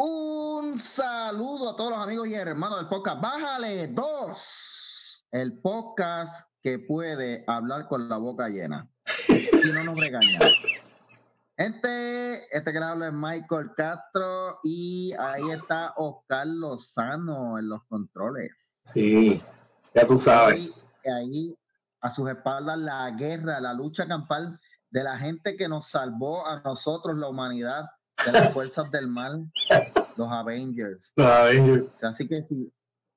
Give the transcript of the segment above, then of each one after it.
Un saludo a todos los amigos y hermanos del podcast. Bájale dos. El podcast que puede hablar con la boca llena y no nos regaña. Este, este que le habla es Michael Castro y ahí está Oscar Lozano en los controles. Sí, ya tú sabes. Y ahí a sus espaldas la guerra, la lucha campal de la gente que nos salvó a nosotros, la humanidad, de las fuerzas del mal, los Avengers. Los Avengers. Así que sí,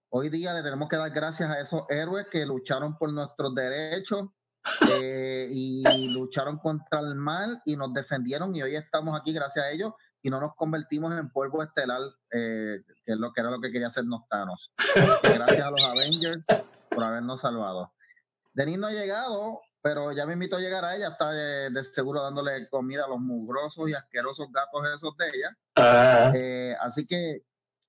hoy día le tenemos que dar gracias a esos héroes que lucharon por nuestros derechos eh, y lucharon contra el mal y nos defendieron y hoy estamos aquí gracias a ellos y no nos convertimos en polvo estelar, eh, que es lo que era lo que quería hacernos Thanos. Gracias a los Avengers por habernos salvado. Denis no ha llegado, pero ya me invito a llegar a ella, está eh, de, seguro dándole comida a los mugrosos y asquerosos gatos esos de ella. Ah, Eh, así que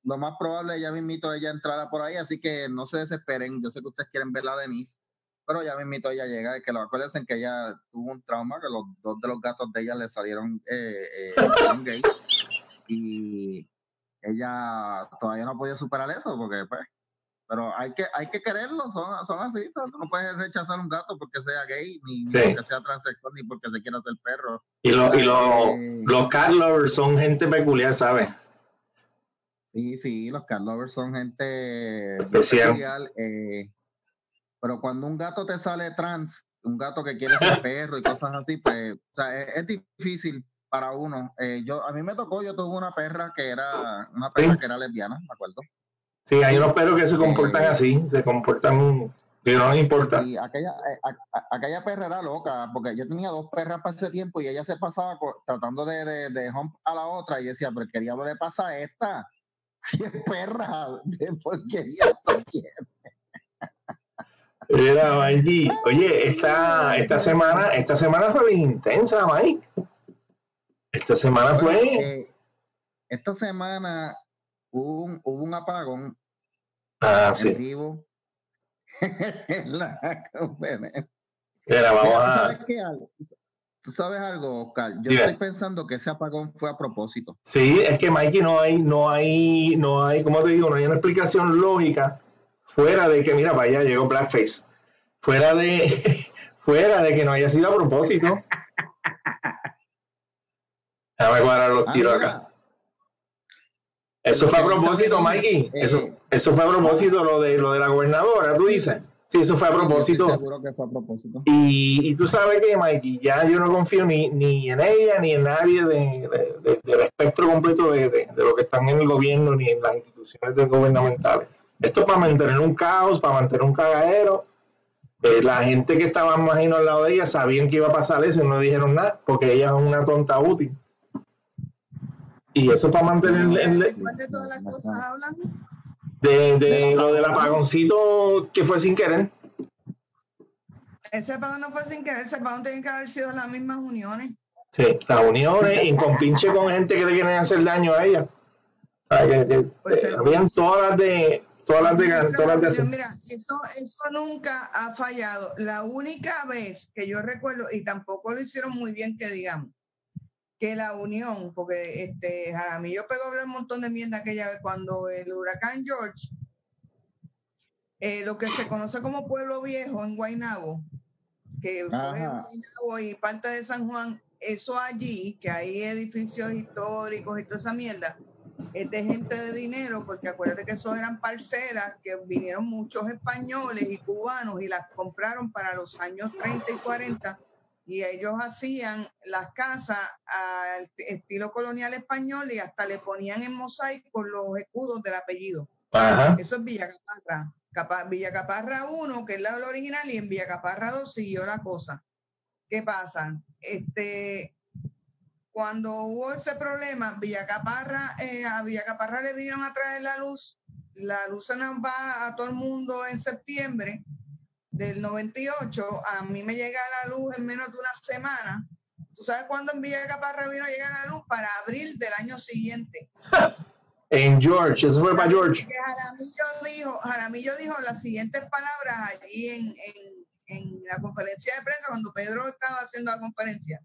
lo más probable, ya me invito a ella a entrar por ahí, así que no se desesperen. Yo sé que ustedes quieren ver a Denise, pero ya me invito a ella a llegar. Que lo acuérdense que ella tuvo un trauma, que los dos de los gatos de ella le salieron eh, eh, gays, y ella todavía no ha podido superar eso, porque pues. Pero hay que, hay que quererlo, son, son así. ¿no? Puedes rechazar un gato porque sea gay, ni, ni Sí. porque sea transexual, ni porque se quiera hacer perro. y los y los Eh, los cat lovers son gente peculiar, ¿sabes? Sí, sí, los cat lovers son gente Especial. peculiar, eh, pero cuando un gato te sale trans, un gato que quiere ser perro y cosas así, pues, o sea, es, es difícil para uno. Eh, yo, a mí me tocó, yo tuve una perra que era, una perra Sí. que era lesbiana, me acuerdo. Sí, hay unos perros que se comportan Eh, así, se comportan que no les importa. Y aquella, eh, a- a- aquella perra era loca, porque yo tenía dos perras para ese tiempo y ella se pasaba tratando de, de, de hump a la otra y yo decía, pero ¿qué diablo le pasa a esta? Si es perra, de porquería. no quiere". Mira, Mikey, oye, esta, esta semana, esta semana fue bien intensa, Mike. Esta semana Bueno, fue. eh, esta semana hubo un, hubo un apagón Ah, sí. vivo en la conferencia. Mira, vamos Mira, ¿tú a. sabes qué algo? ¿Tú sabes algo, Oscar? Yo Dime. estoy pensando que ese apagón fue a propósito. Sí, es que Mikey no hay, no hay, no hay, ¿cómo te digo? No hay una explicación lógica fuera de que, mira, vaya, llegó Blackface. Fuera de, fuera de que no haya sido a propósito. Déjame cuadrar los Ah, tiros acá. Eso fue a propósito, Mikey. eh, Eso, eso fue a propósito lo de lo de la gobernadora, tú dices. Sí, eso fue a propósito. seguro que fue a propósito. Y, y tú sabes que, Mikey, ya yo no confío ni, ni en ella ni en nadie de, de- de- del espectro completo de, de- de lo que están en el gobierno ni en las instituciones gubernamentales. Esto es para mantener un caos, para mantener un cagadero. Eh, la gente que estaba, imagino, al lado de ella sabían que iba a pasar eso y no dijeron nada, porque ella es una tonta útil. Y eso para mantener el- el- ¿De todas las cosas hablan? de, de lo del apagoncito que fue sin querer. Ese pagón no fue sin querer, ese pagón tiene que haber sido las mismas uniones. Sí, las uniones y con pinche con gente que le quieren hacer daño a ella. O sea, que, que, Pues eh, habían todas las de todas las de Mira, todas las de. Mira, eso, eso nunca ha fallado. La única vez que yo recuerdo, y tampoco lo hicieron muy bien que digamos, que la unión, porque este Jaramillo pegó un montón de mierda aquella vez cuando el huracán George, eh, lo que se conoce como Pueblo Viejo en Guaynabo, que. Guaynabo y parte de San Juan, eso allí, que hay edificios históricos y toda esa mierda, es de gente de dinero, porque acuérdate que eso eran parcelas que vinieron muchos españoles y cubanos y las compraron para los años 30 y 40 y ellos hacían las casas al estilo colonial español y hasta le ponían en mosaico los escudos del apellido. Ajá. Eso es Villa Caparra. Capa- Villa Caparra 1, que es la original, y en Villa Caparra 2 siguió la cosa. ¿Qué pasa? Este, cuando hubo ese problema, Villa Caparra, eh, a Villa Caparra le vinieron a traer la luz. La luz se nos va a todo el mundo en septiembre del 98. A mí me llega la luz en menos de una semana. ¿Tú sabes cuándo en Villa Caparra vino a llegar la luz? Para abril del año siguiente. En George, eso fue para George. Jaramillo dijo, Jaramillo dijo las siguientes palabras allí en, en- en la conferencia de prensa cuando Pedro estaba haciendo la conferencia.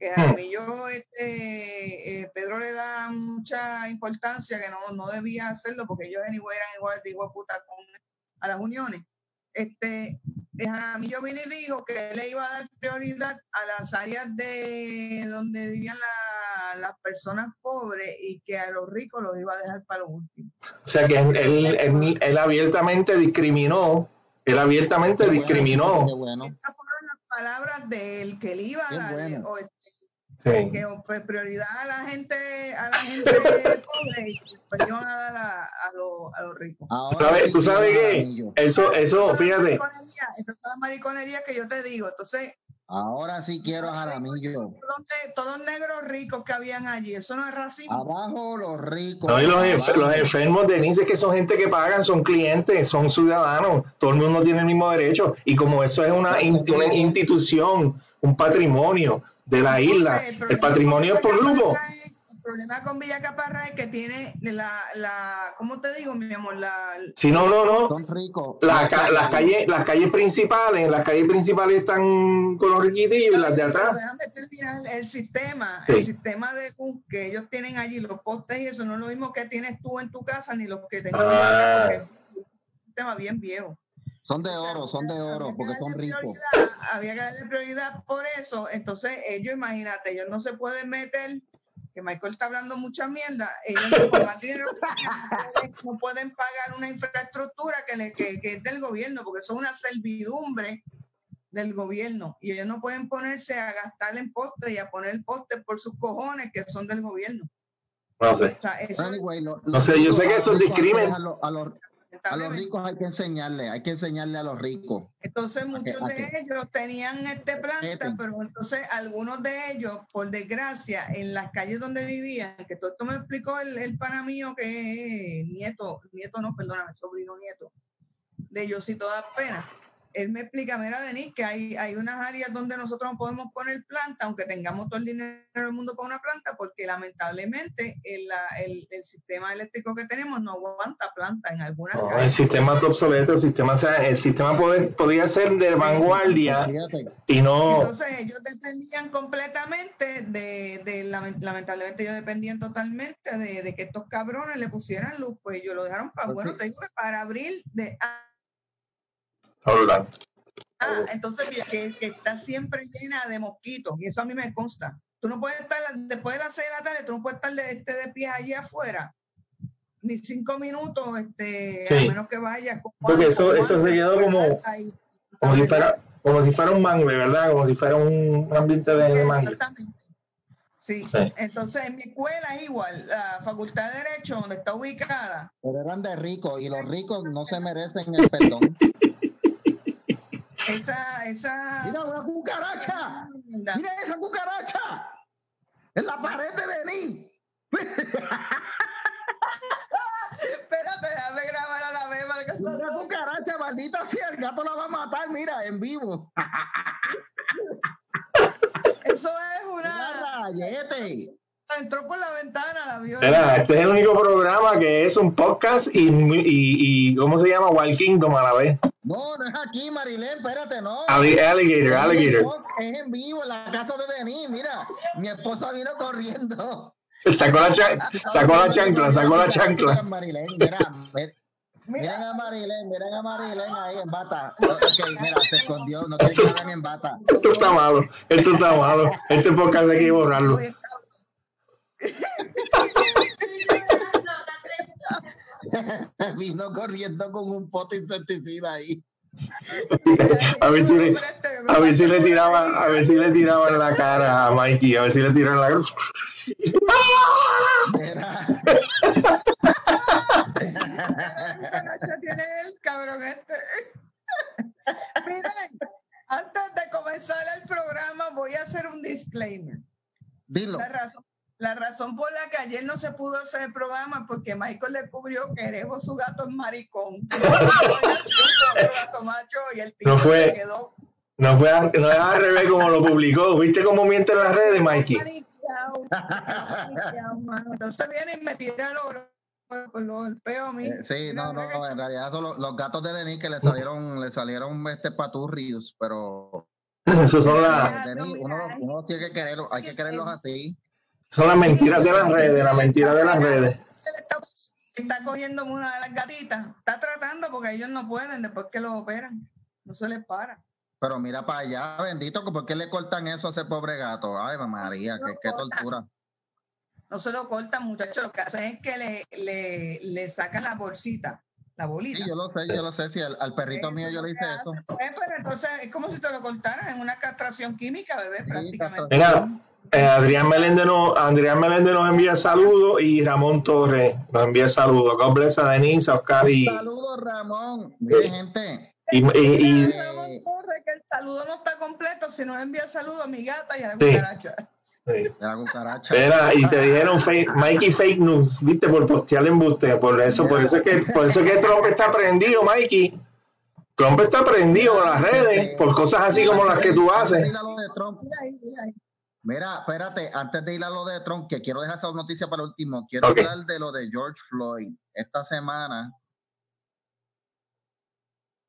que a mí yo, este, eh, Pedro le da mucha importancia que no, no debía hacerlo porque ellos anyway, eran igual de igual puta con, a las uniones. Este, Jaramillo vino y dijo que él le iba a dar prioridad a las áreas de donde vivían las personas pobres y que a los ricos los iba a dejar para lo último. O sea que él, él, abiertamente discriminó, él abiertamente discriminó. Estas fueron las palabras de él, que él iba a darle, porque pues, prioridad a la gente, a la gente pobre y pues iban a dar a, a, los, a los ricos. ¿Tú sabes qué? Eso, eso, fíjate. Esa es la mariconería que yo te digo. Entonces, Ahora sí quiero a Jaramillo. Todos los negros ricos que habían allí, eso no es racismo. Abajo los ricos. No, y los, los enfermos de Nice que son gente que pagan, son clientes, son ciudadanos, todo el mundo tiene el mismo derecho. Y como eso es una, una institución, un patrimonio, de la isla. El, patrimonio por Lugo. El problema con Villa Caparra es que tiene la, la ¿cómo te digo, mi amor? La, si no, no, no. las calles, las calles principales, las calles principales están con los riquitillos y las de atrás. Déjame terminar el sistema, el sistema de que ellos tienen allí, los postes y eso no es lo mismo que tienes tú en tu casa ni los que tengo ah. porque es un sistema bien viejo. Son de oro, son de oro, porque son ricos. Había que darle prioridad por eso. Entonces, ellos, imagínate, ellos no se pueden meter, que Michael está hablando mucha mierda, ellos no, pueden, pagar una infraestructura que, que, es del gobierno, porque son una servidumbre del gobierno. Y ellos no pueden ponerse a gastar en postes y a poner postes por sus cojones que son del gobierno. No sé. no sé, yo sé que eso es discrimen. A los ricos hay que enseñarle, hay que enseñarle a los ricos. Entonces muchos de ellos tenían este planta, pero entonces algunos de ellos, por desgracia, en las calles donde vivían, que todo esto me explicó el, el pana mío que es nieto, nieto no, perdóname, sobrino nieto, de ellos y todas penas él me explica, mira, Denis, que hay, hay unas áreas donde nosotros no podemos poner planta, aunque tengamos todo el dinero del mundo para una planta, porque lamentablemente el, el, el sistema eléctrico que tenemos no aguanta planta en algunas no, El sistema está obsoleto, el sistema, el sistema podía ser de vanguardia y no... Entonces ellos dependían completamente de, de lamentablemente ellos dependían totalmente de, de, que estos cabrones le pusieran luz, pues ellos lo dejaron para, bueno, te digo que para abril de Ah, entonces que, está siempre llena de mosquitos y eso a mí me consta. Tú no puedes estar después de las seis de la tarde, tú no puedes estar de, este, de pie allí afuera ni cinco minutos, este, a menos que vayas. Porque eso, eso se quedó como, como, si fuera, como si fuera un mangle, ¿verdad? Como si fuera un ambiente de mangle. Exactamente. Sí. entonces en mi escuela es igual, la Facultad de Derecho, donde está ubicada. Pero eran de ricos y los ricos no se merecen el perdón. Esa, esa. Mira una cucaracha. Mira esa cucaracha. En la pared de Denis. Espérate, déjame grabar a la beba. Una cucaracha, maldita sea, el gato la va a matar, mira, en vivo. Eso es una. Rayete entró por la ventana, la vio. este es el único programa que es un podcast y, y, y ¿cómo se llama? Wild Kingdom a la vez. No, no es aquí, Marilén, espérate, no. Alligator, alligator. Es en vivo, en la casa de Denis, mira, mi esposa vino corriendo. Sacó la, sacó la chancla, sacó la chancla. Marilén, mira, Miren a Marilén, miren a Marilén ahí en bata. Ok, mira, se escondió, no quiere que en bata. Esto está malo, esto está malo. Este podcast hay que borrarlo. Vino corriendo con un pote insecticida ahí. a ver si le, a ver si le tiraban, a ver si le tiraban la cara a Mikey, a ver si le tiraban la cara. tiene el cabrón este. Miren, antes de comenzar el programa voy a hacer un disclaimer. Dilo. La razón la razón por la que ayer no se pudo hacer el programa porque Michael descubrió que Erebo su gato es maricón. no fue, No fue no es al revés como lo publicó. ¿Viste cómo miente en las redes, Mikey? Entonces viene y me tira los el peo a mí. Eh, sí, no, no, en realidad son los, gatos de Denis que le salieron, le salieron este paturrios, pero Eso son las, uno, uno tiene que quererlo, hay que quererlos así. Son las mentiras de las redes, las mentiras de las redes. Está, está cogiendo una de las gatitas. Está tratando porque ellos no pueden después que lo operan. No se les para. Pero mira para allá, bendito, que ¿por qué le cortan eso a ese pobre gato? Ay, María, qué, qué tortura. No se lo cortan, muchachos. Lo que hacen es que le, le, le sacan la bolsita, la bolita. Sí, yo lo sé, yo lo sé. Si al, al perrito mío yo le hice eso. Eh, pero entonces es como si te lo cortaran en una castración química, bebé, Sí, prácticamente. Venga, eh, Adrián Meléndez nos, Adrián Meléndez nos envía saludos y Ramón Torres nos envía saludos. God bless a Denise, a Oscar y, Saludos, Ramón. Mire, gente. y, y- y- Ramón Torres, que el saludo no está completo, si no envía saludo a mi gata y a la Sí. cucaracha. de La cucaracha. Espera, y te dijeron fake, Mikey fake news, viste, por postear embuste, por eso, por eso es que, por eso es que Trump está prendido, Mikey. Trump está prendido en las redes por cosas así como las que tú haces. Mira espérate, antes de ir a lo de Trump, que quiero dejar esa noticia para último, quiero hablar de lo de George Floyd. Esta semana,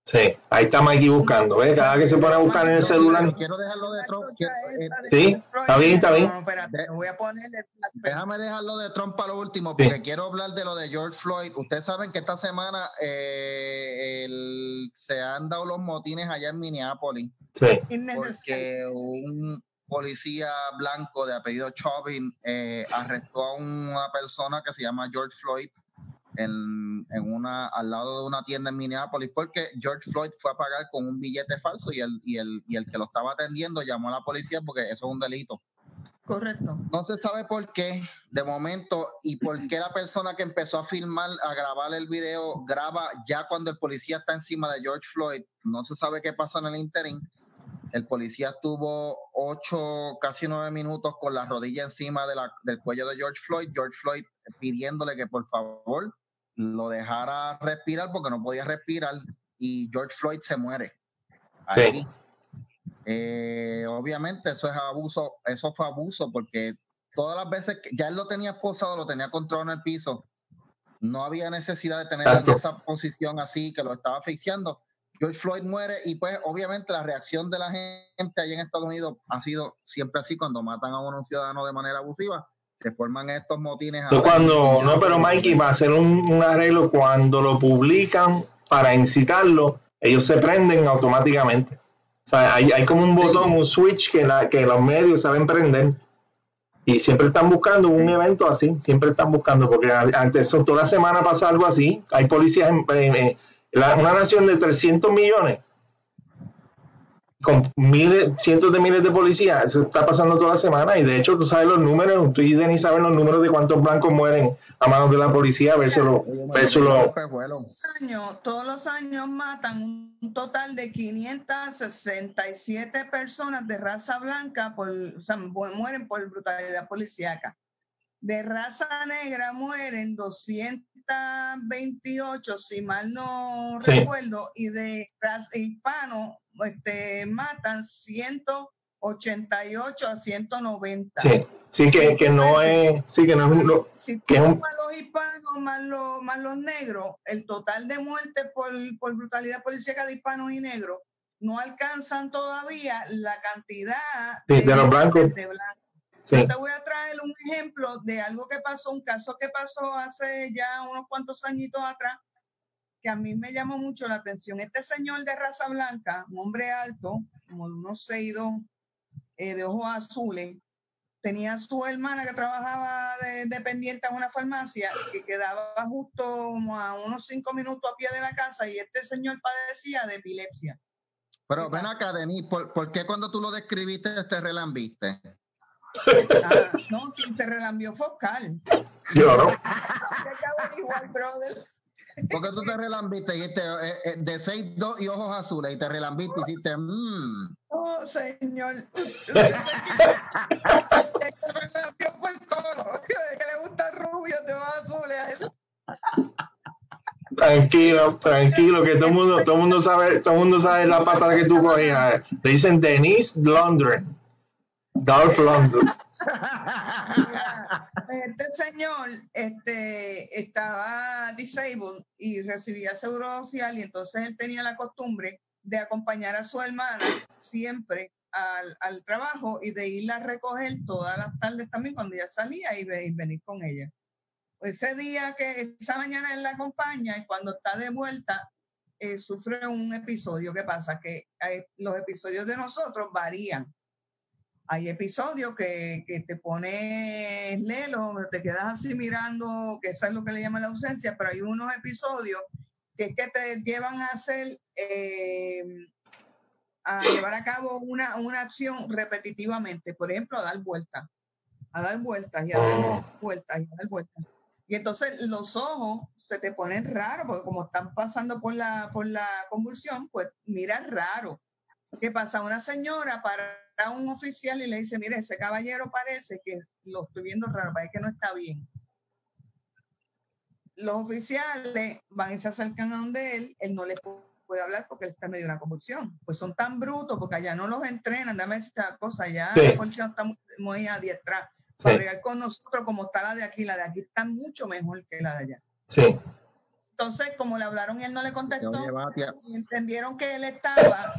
Sí, ahí está Mikey buscando, ¿ves? Cada que se pone a buscar en el celular. quiero dejar lo de Trump. quiero- eh, Sí, está bien, está bien. No, espérate, me voy a ponerle. Déjame dejar lo de Trump para lo último, Sí. porque quiero hablar de lo de George Floyd. Ustedes saben que esta semana eh, el- se han dado los motines allá en Minneapolis. Sí, porque un policía blanco de apellido Chauvin eh, arrestó a una persona que se llama George Floyd en, en una al lado de una tienda en Minneapolis porque George Floyd fue a pagar con un billete falso y el, y el, y el que lo estaba atendiendo llamó a la policía porque eso es un delito. Correcto. No se sabe por qué, de momento, y por qué la persona que empezó a filmar, a grabar el video, graba ya cuando el policía está encima de George Floyd. No se sabe qué pasó en el interín. El policía estuvo ocho, casi nueve minutos con la rodilla encima de la- del cuello de George Floyd. George Floyd pidiéndole que por favor lo dejara respirar porque no podía respirar y George Floyd se muere. Sí. Eh, obviamente eso es abuso, eso fue abuso porque todas las veces que ya él lo tenía esposado, lo tenía controlado en el piso, no había necesidad de tenerlo Exacto. en esa posición así que lo estaba asfixiando. George Floyd muere y pues obviamente la reacción de la gente allá en Estados Unidos ha sido siempre así cuando matan a un ciudadano de manera abusiva, se forman estos motines. Cuando, no, pero Mikey va a hacer un, un arreglo cuando lo publican para incitarlo, ellos se prenden automáticamente. O sea, hay, hay como un botón, un switch que, la, que los medios saben prender. Y siempre están buscando un Sí. evento así, siempre están buscando, porque antes, toda semana pasa algo así. Hay policías en, en- en una nación de 300 millones, con miles, cientos de miles de policías, eso está pasando toda la semana. Y de hecho, tú sabes los números, tú y Denis saben los números de cuántos blancos mueren a manos de la policía versus los años, todos los años matan un total de 567 personas de raza blanca, por, o sea, mu- mueren por brutalidad policíaca. De raza negra mueren 228, si mal no Sí. recuerdo, y de raza hispano este, matan 188 a 190. sí, sí que, que no es, sí que no es un- si que tú sumas los hispanos más los, más los negros, el total de muertes por, por brutalidad policíaca de hispanos y negros no alcanzan todavía la cantidad Sí, de los blancos. de blancos. Sí, Yo te voy a traer un ejemplo de algo que pasó, un caso que pasó hace ya unos cuantos añitos atrás, que a mí me llamó mucho la atención. Este señor de raza blanca, un hombre alto, como de unos seídos eh, de ojos azules, tenía su hermana que trabajaba de dependiente en una farmacia que quedaba justo como a unos cinco minutos a pie de la casa y este señor padecía de epilepsia. Pero ven acá, Denis, ¿por, por qué cuando tú lo describiste te relambiste? Ah, no, quien te relambió fue Oscar. yo no. Te acabo de igual, brother. ¿Por qué tú te relambiste y dijiste eh, eh, de 6'2 y ojos azules y te relambiste y hiciste mmm? Oh, señor. Usted se relambió fue el toro, que le gusta rubio de ojos azules. Tranquilo, tranquilo, que todo el mundo, todo el mundo sabe, todo el mundo sabe la pata que tú cogías. Le dicen Denise London. Dolph London. Mira, Este señor este, estaba disabled y recibía seguro social y entonces él tenía la costumbre de acompañar a su hermana siempre al, al, trabajo y de irla a recoger todas las tardes también cuando ella salía y, y venir con ella. Ese día que esa mañana él la acompaña y cuando está de vuelta eh, sufre un episodio. ¿Qué pasa? Que eh, los episodios de nosotros varían. Hay episodios que, que te pones lelo, te quedas así mirando, que eso es lo que le llama la ausencia, pero hay unos episodios que es que te llevan a hacer, eh, a llevar a cabo una, una acción repetitivamente. Por ejemplo, a dar vueltas, a dar vueltas y a dar oh. vueltas y a dar vueltas. Y entonces los ojos se te ponen raros, porque como están pasando por la, por la convulsión, pues mira raro. ¿Qué pasa? Una señora para un oficial y le dice, mire, ese caballero parece que lo estoy viendo raro, parece que no está bien. Los oficiales van y se acercan a donde él, él no les puede hablar porque él está medio de una convulsión. Pues son tan brutos porque allá no los entrenan, dame esta cosa, ya la policía está muy, muy adiestrada para con nosotros como está la de aquí. La de aquí está mucho mejor que la de allá. Sí. Entonces, como le hablaron y él no le contestó, y entendieron que él estaba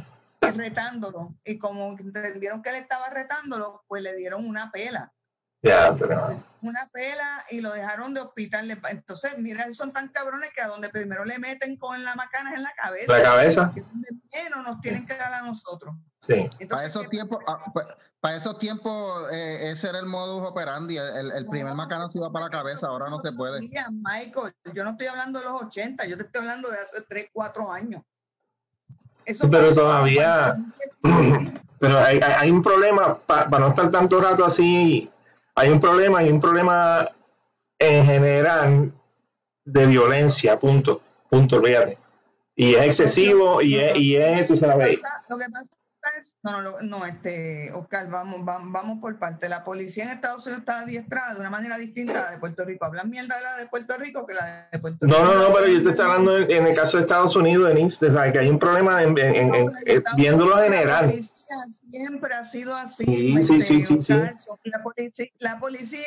retándolo. Y como entendieron que él estaba retándolo, pues le dieron una pela. Ya, Una pela y lo dejaron de hospital. Entonces, mira, son tan cabrones que a donde primero le meten con la macana en la cabeza. La cabeza. Que donde menos nos tienen que dar a nosotros. Sí. Entonces, para esos tiempos, ah, para esos tiempos, eh, ese era el modus operandi. El, el primer macana se iba para la cabeza, ahora no se puede. Michael, yo no estoy hablando de los 80, yo te estoy hablando de hace 3, 4 años. Eso pero todavía. Pero hay, hay, un problema, para no estar tanto rato así, hay un problema, hay un problema en general de violencia, punto, punto, olvídate. Y es excesivo y es, y es tú sabes. Lo que pasa no, no, no, este, Oscar, vamos, vamos, por parte. La policía en Estados Unidos está adiestrada de una manera distinta de Puerto Rico. Hablan mierda de la de Puerto Rico que la de Puerto Rico. No, no, no, pero yo te estoy hablando en, el caso de Estados Unidos, Denise, de que hay un problema en, en, en, viéndolo general. La policía siempre ha sido así. Sí, sí, sí, sí, La, policía, la policía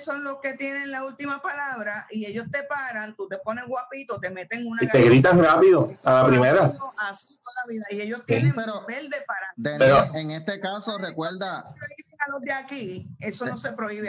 son los que tienen la última palabra y ellos te paran, tú te pones guapito, te meten una. Y te gritan rápido a la primera. Así toda la vida. Y ellos tienen pero, papel de parar pero, en este caso, recuerda. de aquí, eso no se prohíbe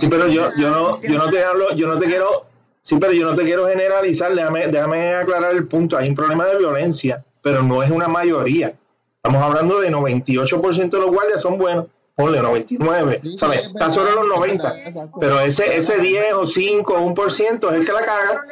sí, pero yo, yo no, yo no te hablo, yo no te quiero, sí, pero yo no te quiero generalizar, déjame, déjame aclarar el punto. Hay un problema de violencia, pero no es una mayoría. Estamos hablando de 98% de los guardias son buenos. Ponle 99, ¿sabes? Está sobre los 90, pero ese, ese 10 o 5 o 1% es el que la caga.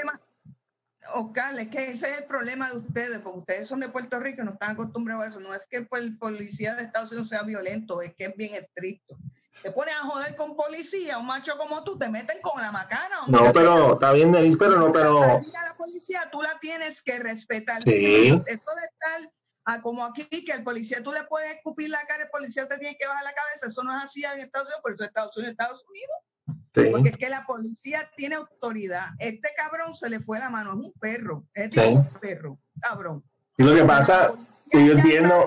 Oscar, es que ese es el problema de ustedes, porque ustedes son de Puerto Rico y no están acostumbrados a eso. No es que el policía de Estados Unidos sea violento, es que es bien estricto. Te pones a joder con policía, un macho como tú, te meten con la macana. No, pero está bien, pero no, pero. La policía tú la tienes que respetar. Sí. Eso de estar ah, como aquí, que el policía tú le puedes escupir la cara, el policía te tiene que bajar la cabeza. Eso no es así en Estados Unidos, por eso Estados Unidos, Estados Unidos. Porque es que la policía tiene autoridad. Este cabrón se le fue la mano, es un perro, es un perro, cabrón. Y lo que pasa, que yo entiendo.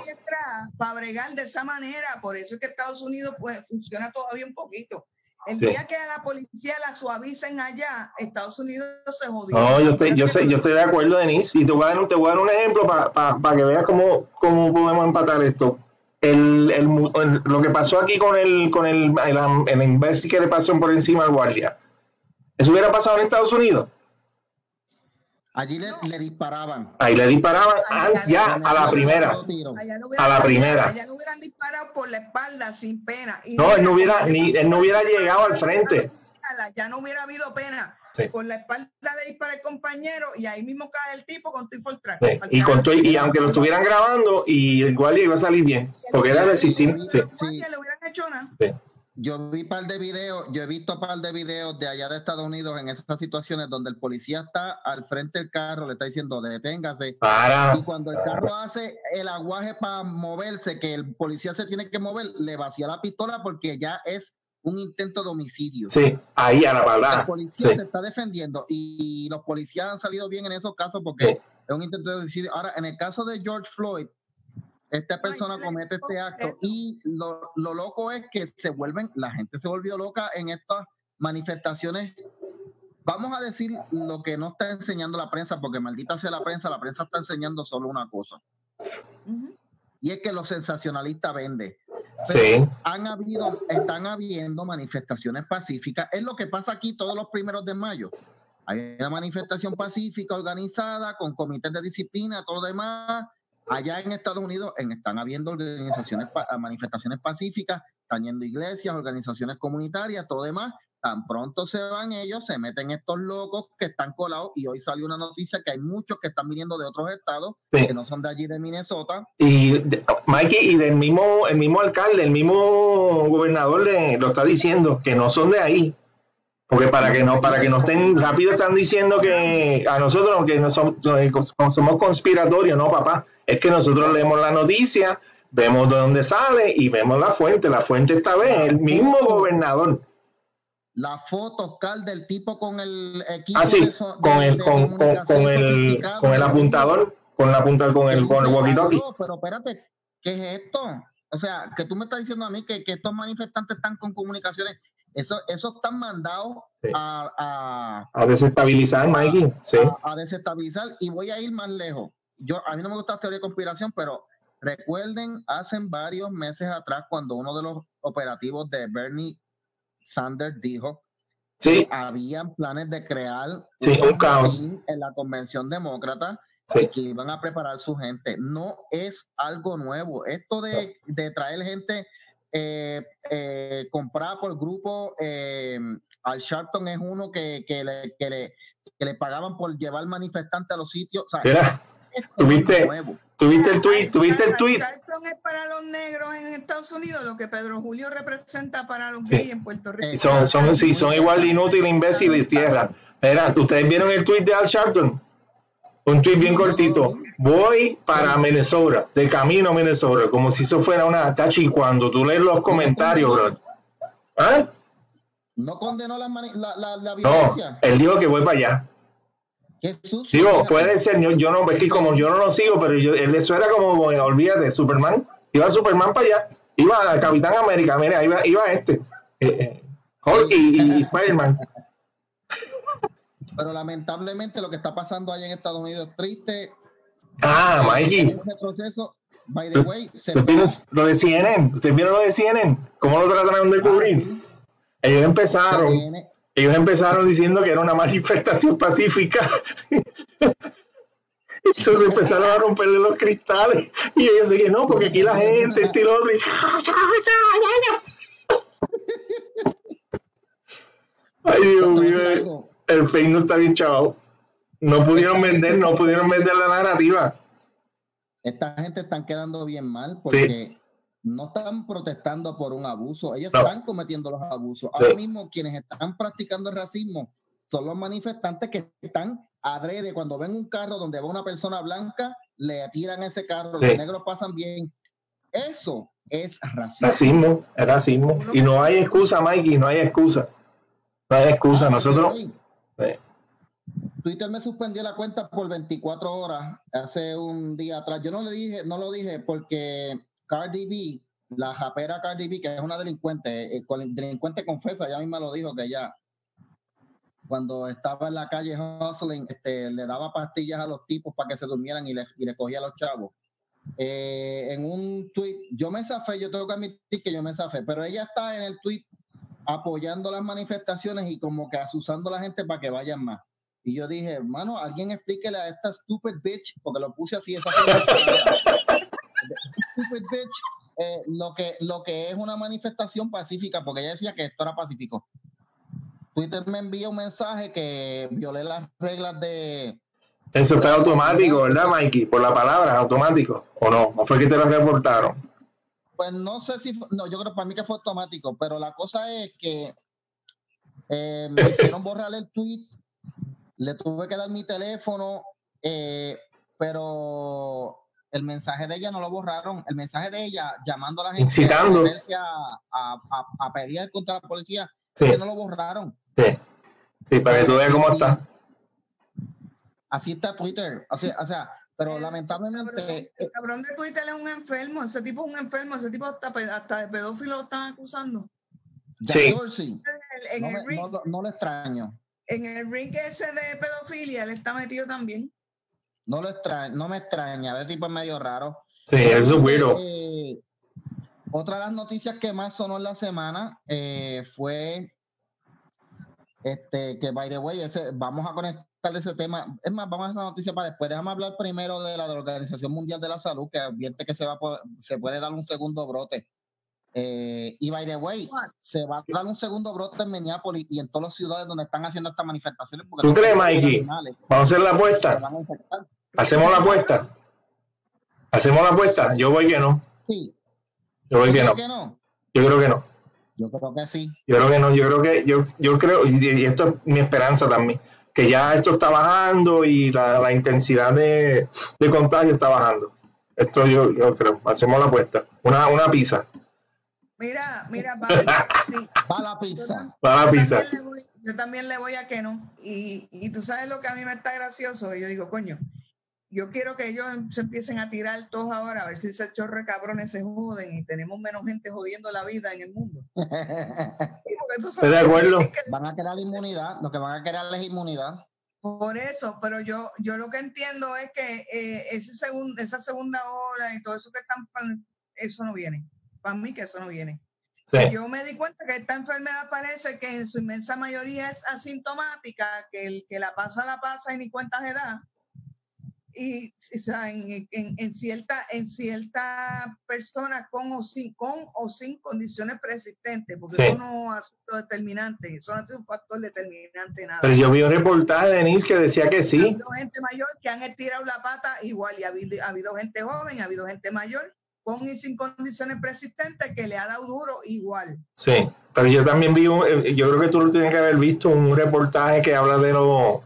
Para bregar de esa manera, por eso es que Estados Unidos pues, funciona todavía un poquito. El día que a la policía la suavicen allá, Estados Unidos se jodió. No, yo estoy, yo sé, yo estoy de acuerdo, Denise. Y te voy a dar, te voy a dar un ejemplo para que veas cómo, cómo podemos empatar esto el, el, lo que pasó aquí con el con el, el, imbécil que le pasó por encima al guardia, ¿eso hubiera pasado en Estados Unidos? Allí le, le disparaban. Ahí le disparaban ya a la primera. a la primera. Allá no hubieran disparado por la espalda sin pena. no, él no hubiera, ni, él no hubiera llegado al frente. Ya no hubiera habido pena por la espalda le dispara el compañero y ahí mismo cae el tipo con tu sí. y, con tu, y aunque lo estuvieran grabando, y igual iba a salir bien, porque era resistir. Sí. Le hubieran hecho nada. Yo vi par de videos, yo he visto par de videos de allá de Estados Unidos en esas situaciones donde el policía está al frente del carro, le está diciendo deténgase. Para. Y cuando el carro hace el aguaje para moverse, que el policía se tiene que mover, le vacía la pistola porque ya es un intento de homicidio. Sí, ahí a la verdad. La policía se está defendiendo y los policías han salido bien en esos casos porque es un intento de homicidio. Ahora, en el caso de George Floyd, esta persona comete este acto y lo, lo, loco es que se vuelven, la gente se volvió loca en estas manifestaciones. Vamos a decir lo que no está enseñando la prensa, porque maldita sea la prensa, la prensa está enseñando solo una cosa y es que los sensacionalistas venden. Sí. Han habido, están habiendo manifestaciones pacíficas. Es lo que pasa aquí todos los primeros de mayo. Hay una manifestación pacífica organizada con comités de disciplina, todo lo demás. Allá en Estados Unidos en, están habiendo organizaciones, manifestaciones pacíficas, están yendo iglesias, organizaciones comunitarias, todo demás. Tan pronto se van ellos, se meten estos locos que están colados y hoy salió una noticia que hay muchos que están viniendo de otros estados Sí. que no son de allí de Minnesota. Y Mikey, y del mismo, el mismo alcalde, el mismo gobernador le, lo está diciendo, que no son de ahí. Porque para que no, para que no estén rápido están diciendo que a nosotros que no somos, somos conspiratorios, no papá. Es que nosotros leemos la noticia, vemos de dónde sale y vemos la fuente. La fuente esta vez, el mismo gobernador. La foto, Oscar, del tipo con el equipo Ah, sí, de so- con de- el, de con, con, con el, con el apuntador, con la punta, con el, con el walkie-talkie. "Aló, Pero espérate, ¿qué es esto? O sea, que tú me estás diciendo a mí que, que estos manifestantes están con comunicaciones, eso, eso están mandados Sí. a, a, A desestabilizar, Mikey. Sí. a- a desestabilizar y voy a ir más lejos. Yo, a mí no me gusta la teoría de conspiración, pero recuerden, hace varios meses atrás, cuando uno de los operativos de Bernie Sanders dijo Sí, habían planes de crear Sí, un caos. en la convención demócrata Sí. y que iban a preparar su gente. No es algo nuevo. Esto de, de traer gente eh, eh, comprada por grupo, eh, al Sharpton es uno que, que, le, que, le, que le pagaban por llevar manifestantes a los sitios. O nuevo. ¿Tuviste el tweet? ¿Tuviste el tweet? Charlton es para los negros en Estados Unidos lo que Pedro Julio representa para los Sí. gays en Puerto Rico. Son, son, sí, son igual de inútiles, imbéciles y tierra. Mira, ¿ustedes vieron el tweet de Al Sharpton? Un tweet bien cortito. Voy para Minnesota, de camino a Minnesota, como si eso fuera una tachi cuando tú lees los comentarios, bro. ¿Ah? No condenó la, mani- la, la, la No, violencia. él dijo que voy para allá. Sucio. Digo, puede ser, yo, yo no, es que como yo no lo sigo, pero yo, él eso era como, bueno, olvídate, Superman, iba Superman para allá, iba a Capitán América, mira, iba, iba este, eh, eh, Hulk y, y Spider-Man. Pero lamentablemente lo que está pasando allá en Estados Unidos es triste. Ah, Eh, Mikey, Ese proceso, by the way, se ¿ustedes vieron lo de CNN? ¿Ustedes vieron lo de CNN? ¿Cómo lo trataron de cubrir? Ellos empezaron, ellos empezaron diciendo que era una manifestación pacífica. Entonces empezaron a romperle los cristales y ellos seguían, no, porque aquí la gente, este y lo otro. y- Ay, Dios mío, decir el, Facebook no está bien chavo. No pudieron vender, no pudieron vender la narrativa. Esta gente están quedando bien mal porque no están protestando por un abuso, ellos No. están cometiendo los abusos. Sí. Ahora mismo quienes están practicando el racismo son los manifestantes que están adrede cuando ven un carro donde va una persona blanca, le tiran ese carro, Sí. los negros pasan bien. Eso es racismo. Racismo, es racismo. Y no hay excusa, Mikey, no hay excusa. No hay excusa. Ah, Nosotros, Twitter me suspendió la cuenta por 24 horas hace un día atrás. Yo no le dije, no lo dije porque Cardi B, la japera Cardi B, que es una delincuente, eh, delincuente confesa, ella misma lo dijo que ella cuando estaba en la calle hustling, este, le daba pastillas a los tipos para que se durmieran y le, y le cogía a los chavos. Eh, en un tweet, yo me zafé, yo tengo que admitir que yo me zafé, pero ella está en el tweet apoyando las manifestaciones y como que asusando a la gente para que vayan más. Y yo dije, hermano, alguien explíquele a esta stupid bitch, porque lo puse así, esa. stupid bitch, eh, lo, que, lo que es una manifestación pacífica, porque ella decía que esto era pacífico. Twitter me envía un mensaje que violé las reglas de... eso fue automático, ¿verdad, Mikey? Por la palabra, automático. ¿O no? ¿O fue que te lo reportaron? Pues no sé si... fue- No, yo creo para mí que fue automático, pero la cosa es que eh, me hicieron borrar el tweet, le tuve que dar mi teléfono, eh, pero el mensaje de ella no lo borraron. El mensaje de ella llamando a la gente Incitando. a, a, a, a- a pelear contra la policía, Sí, ese no lo borraron. sí. Sí, para que tú veas cómo está. Así está Twitter. Así, o sea, pero El- lamentablemente... El cabrón de Twitter es un enfermo. Ese tipo es un enfermo. Ese tipo hasta, hasta de pedófilo lo están acusando. Sí. Dorsey, En, no, el me- ring, no lo extraño. en el ring ese de pedofilia, él está metido también. No lo extraña, no me extraña, ese tipo es medio raro. Sí, es bueno. Eh, otra de las noticias que más sonó en la semana eh, fue este que, by the way, ese, vamos a conectar ese tema. Es más, vamos a esa noticia para después. Déjame hablar primero de la de la Organización Mundial de la Salud, que advierte que se, va a poder- se puede dar un segundo brote. Eh, y by the way, se va a dar un segundo brote en Minneapolis y en todas las ciudades donde están haciendo estas manifestaciones. Porque ¿Tú crees, Mikey? Vamos a hacer la se apuesta. Hacemos la apuesta. Hacemos la apuesta. Yo voy que no. Sí, Yo voy ¿tú que no. que no? Yo creo que no. Yo creo que sí. Yo creo que no. Yo creo que, yo, yo creo, y, y esto es mi esperanza también, que ya esto está bajando y la, la intensidad de, de contagio está bajando. Esto yo, yo creo. Hacemos la apuesta. Una, una pizza. Mira, mira, va, sí, Va la pizza. Para la yo pizza. también le voy, yo también le voy a que no. Y, y tú sabes lo que a mí me está gracioso. Yo digo, coño, yo quiero que ellos em- se empiecen a tirar todos ahora, a ver si ese chorre de cabrones se joden y tenemos menos gente jodiendo la vida en el mundo. Estoy de acuerdo. que- van a crear inmunidad, lo que van a crear es inmunidad. Por eso, pero yo, yo lo que entiendo es que eh, ese segun- esa segunda ola y todo eso que están, eso no viene. Para mí que eso no viene. Sí. Yo me di cuenta que esta enfermedad parece que en su inmensa mayoría es asintomática, que el que la pasa, la pasa y ni cuenta se da. Y o sea, en, en, en cierta, en cierta persona con o sin, con o sin condiciones persistentes, porque Sí. eso no es asunto determinante, eso no es un factor determinante nada. Pero yo vi un reportaje de Denise que decía que Ha sí. habido gente mayor que han estirado la pata igual y ha habido, ha habido gente joven, ha habido gente mayor con y sin condiciones persistentes que le ha dado duro igual. Sí. Pero yo también vi, un, eh, yo creo que tú lo tienes que haber visto, un reportaje que habla de lo